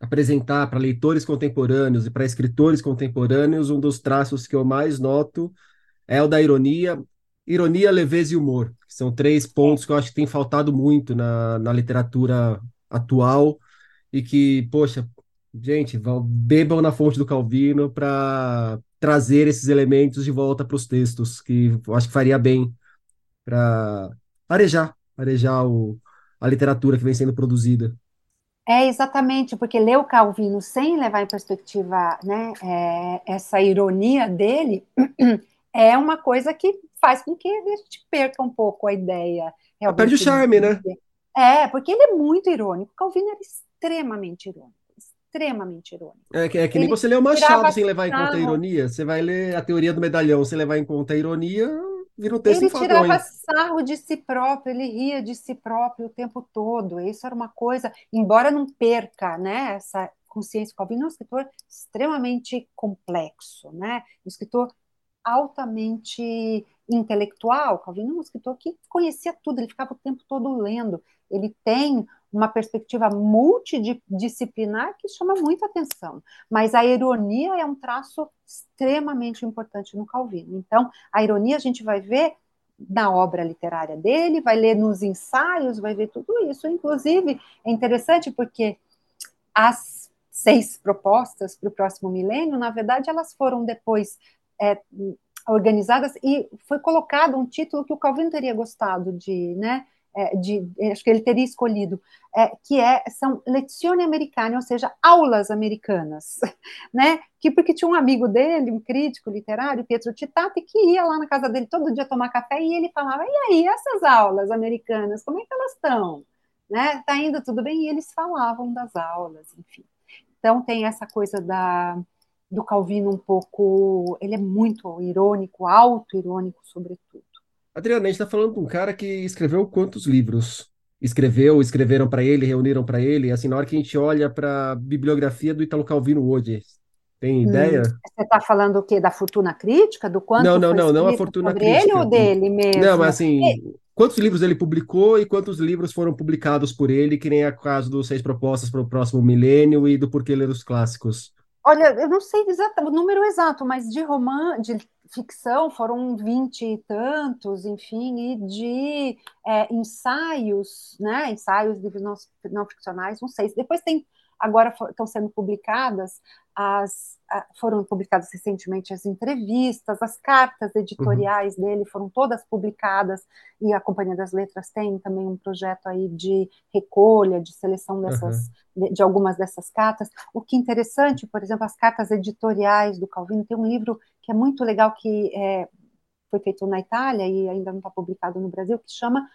apresentar para leitores contemporâneos e para escritores contemporâneos, um dos traços que eu mais noto é o da ironia, ironia, leveza e humor, que são três pontos que eu acho que tem faltado muito na, na literatura atual e que, poxa, gente, bebam na fonte do Calvino para trazer esses elementos de volta para os textos, que eu acho que faria bem para arejar, arejar o, a literatura que vem sendo produzida. É exatamente, porque ler o Calvino sem levar em perspectiva né, é, essa ironia dele é uma coisa que faz com que a gente perca um pouco a ideia. Perde o charme, né? É, porque ele é muito irônico. Calvino era extremamente irônico extremamente irônico. É que, é que nem você lê o Machado sem levar em conta a ironia. Você vai ler a teoria do medalhão sem levar em conta a ironia, vira um texto Ele tirava sarro de si próprio, ele ria de si próprio o tempo todo. Isso era uma coisa, embora não perca né, essa consciência. Calvino é um escritor extremamente complexo, né? um escritor altamente intelectual. Calvino é um escritor que conhecia tudo, ele ficava o tempo todo lendo. Ele tem uma perspectiva multidisciplinar que chama muita atenção. Mas a ironia é um traço extremamente importante no Calvino. Então, a ironia a gente vai ver na obra literária dele, vai ler nos ensaios, vai ver tudo isso. Inclusive, é interessante porque as seis propostas para o próximo milênio, na verdade, elas foram depois é, organizadas e foi colocado um título que o Calvino teria gostado de, né? é, de, acho que ele teria escolhido, é, que é, são lezioni americane, ou seja, aulas americanas, né? Que porque tinha um amigo dele, um crítico literário, Pietro Titati, que ia lá na casa dele todo dia tomar café e ele falava: "E aí, essas aulas americanas, como é que elas estão?" Né? Tá indo tudo bem? E eles falavam das aulas, enfim. Então tem essa coisa da do Calvino um pouco, ele é muito irônico, auto-irônico sobretudo. Adriana, a gente está falando com um cara que escreveu quantos livros? Escreveu, escreveram para ele, reuniram para ele. Assim, na hora que a gente olha para a bibliografia do Italo Calvino hoje, tem hum, ideia? Hum, você está falando o quê? Da fortuna crítica? Do quanto Não, não, não, não a fortuna sobre crítica. ele ou dele mesmo? Não, mas assim, e... quantos livros ele publicou e quantos livros foram publicados por ele, que nem é o caso dos Seis Propostas para o Próximo Milênio e do Porquê Ler os Clássicos? Olha, eu não sei exato, o número exato, mas de romance, de ficção foram vinte e tantos, enfim, e de é, ensaios, né, ensaios, livros não, não ficcionais, não sei. Depois tem agora estão sendo publicadas as, foram publicadas recentemente as entrevistas, as cartas editoriais uhum. dele foram todas publicadas e a Companhia das Letras tem também um projeto aí de recolha, de seleção dessas, uhum. de, de, algumas dessas cartas. O que é interessante, por exemplo, as cartas editoriais do Calvino, tem um livro que é muito legal que é, foi feito na Itália e ainda não está publicado no Brasil, que chama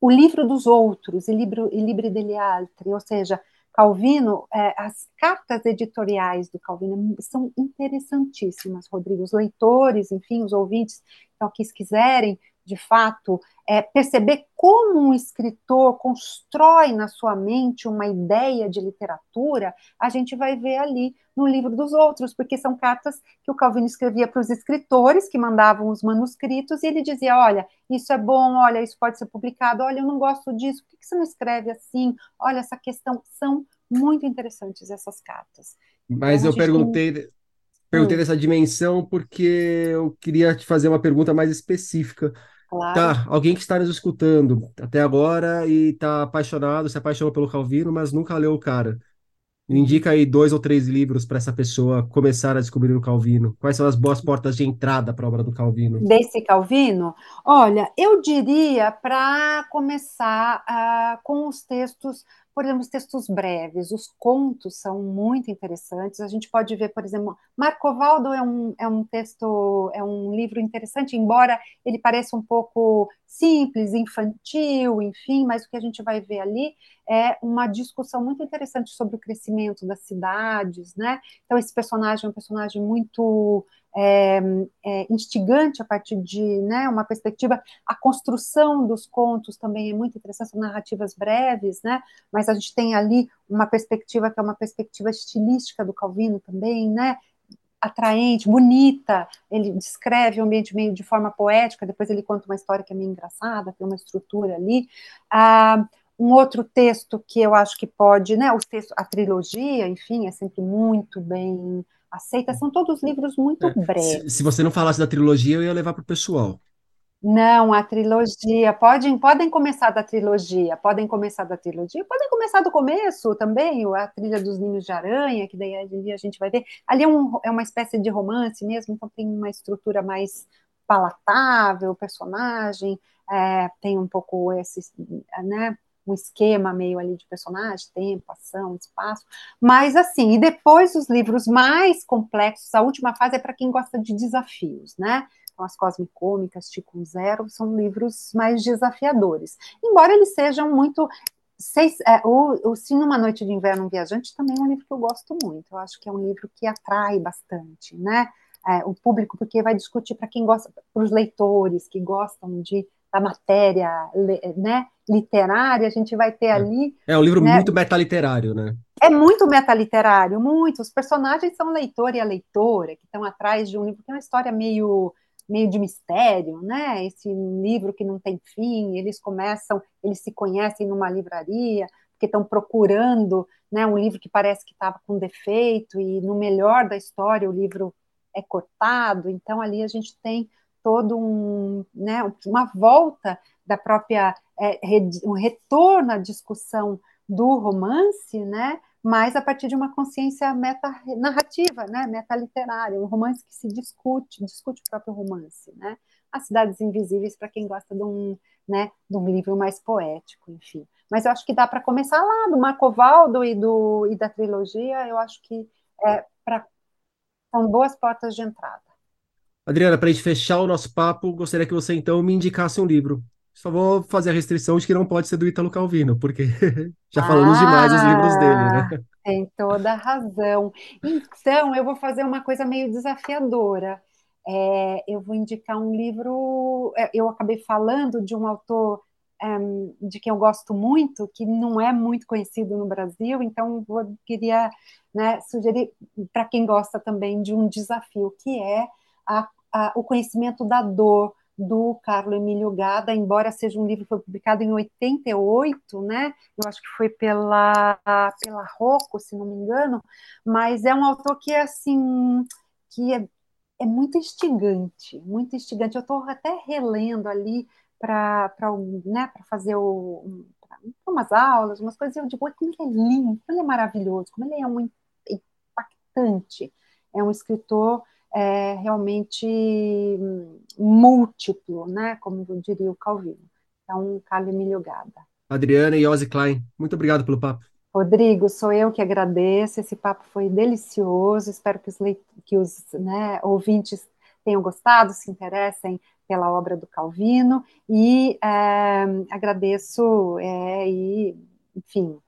O Livro dos Outros, e Libro, e Libre degli Altri, ou seja, Calvino, é, as cartas editoriais do Calvino são interessantíssimas, Rodrigo. Os leitores, enfim, os ouvintes, então, que quiserem de fato, é, perceber como um escritor constrói na sua mente uma ideia de literatura, a gente vai ver ali no livro dos outros, porque são cartas que o Calvino escrevia para os escritores que mandavam os manuscritos e ele dizia: olha, isso é bom, olha, isso pode ser publicado, olha, eu não gosto disso, por que você não escreve assim? Olha, essa questão são muito interessantes essas cartas. Mas então, eu perguntei, tem... perguntei hum. dessa dimensão porque eu queria te fazer uma pergunta mais específica Claro. Tá, alguém que está nos escutando até agora e está apaixonado, se apaixonou pelo Calvino, mas nunca leu o cara. Me indica aí dois ou três livros para essa pessoa começar a descobrir o Calvino. Quais são as boas portas de entrada para a obra do Calvino? Desse Calvino? Olha, eu diria para começar uh, com os textos por exemplo, os textos breves, os contos são muito interessantes. A gente pode ver, por exemplo, Marcovaldo é um, é um texto, é um livro interessante, embora ele pareça um pouco simples, infantil, enfim, mas o que a gente vai ver ali é uma discussão muito interessante sobre o crescimento das cidades, né? Então, esse personagem é um personagem muito é, é, instigante a partir de né, uma perspectiva. A construção dos contos também é muito interessante, são narrativas breves, né, mas a gente tem ali uma perspectiva que é uma perspectiva estilística do Calvino também, né, atraente, bonita. Ele descreve o ambiente meio de forma poética, depois ele conta uma história que é meio engraçada, tem uma estrutura ali. Ah, um outro texto que eu acho que pode, né, os textos, a trilogia, enfim, é sempre muito bem aceita. São todos livros muito é, breves. Se, se, você não falasse da trilogia, eu ia levar para o pessoal. Não, a trilogia. Podem, podem começar da trilogia, podem começar da trilogia, podem começar do começo também, a trilha dos ninhos de aranha, que daí a gente vai ver. Ali é, um, é uma espécie de romance mesmo, então tem uma estrutura mais palatável, o personagem é, tem um pouco esse, né, um esquema meio ali de personagem, tempo, ação, espaço, mas assim, e depois os livros mais complexos, a última fase é para quem gosta de desafios, né? Então, as Cosmicômicas, Tico Zero, são livros mais desafiadores, embora eles sejam muito Seis, é, o, o Sim, Uma Noite de Inverno um Viajante também é um livro que eu gosto muito. Eu acho que é um livro que atrai bastante, né? É, o público, porque vai discutir para quem gosta, para os leitores que gostam de da matéria né, literária, a gente vai ter é. ali. É um livro né, muito metaliterário, né? É muito metaliterário, muito. Os personagens são leitor e a leitora, que estão atrás de um livro que é uma história meio, meio de mistério, né? Esse livro que não tem fim, eles começam, eles se conhecem numa livraria, porque estão procurando né, um livro que parece que estava com defeito, e no melhor da história o livro é cortado, então ali a gente tem todo um, né, uma volta da própria, é, um retorno à discussão do romance, né, mas a partir de uma consciência meta-narrativa, né, meta-literária, um romance que se discute, discute o próprio romance, né, As Cidades Invisíveis, para quem gosta de um, né, de um livro mais poético, enfim. Mas eu acho que dá para começar lá, do Marcovaldo e, do, e da trilogia, eu acho que é, pra, são boas portas de entrada. Adriana, para a gente fechar o nosso papo, gostaria que você então me indicasse um livro. Só vou fazer a restrição de que não pode ser do Ítalo Calvino, porque já falamos ah, demais os livros dele, né? Tem toda a razão. Então, eu vou fazer uma coisa meio desafiadora. É, eu vou indicar um livro. É, eu acabei falando de um autor um, de quem eu gosto muito, que não é muito conhecido no Brasil, então vou, queria né, sugerir para quem gosta também de um desafio, que é a, a, o conhecimento da dor do Carlo Emílio Gada, embora seja um livro que foi publicado em 88, né? Eu acho que foi pela pela Rocco, se não me engano, mas é um autor que é assim que é, é muito instigante, muito instigante. Eu estou até relendo ali para né, fazer o umas aulas, umas coisas, e eu digo, como ele é lindo, como ele é maravilhoso, como ele é um impactante. É um escritor é, realmente múltiplo, né? Como diria o Calvino. É um Carlo Emílio Gada. Adriana e Ozzy Klein, muito obrigado pelo papo. Rodrigo, sou eu que agradeço. Esse papo foi delicioso. Espero que os, que os né, ouvintes tenham gostado, se interessem pela obra do Calvino e é, agradeço é, e, enfim,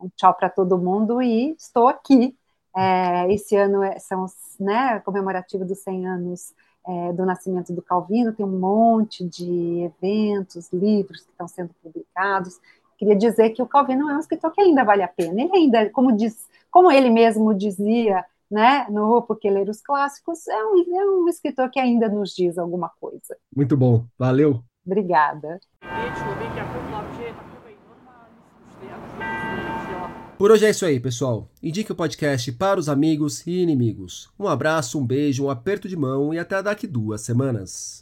um tchau para todo mundo e estou aqui. É, esse ano é, são né, comemorativo dos 100 anos é, do nascimento do Calvino, tem um monte de eventos, livros que estão sendo publicados. Queria dizer que o Calvino é um escritor que ainda vale a pena. Ele ainda, como diz, como ele mesmo dizia né, no Porque Ler os Clássicos, é um, é um escritor que ainda nos diz alguma coisa. Muito bom, valeu. Obrigada. Por hoje é isso aí, pessoal. Indique o podcast para os amigos e inimigos. Um abraço, um beijo, um aperto de mão e até daqui duas semanas.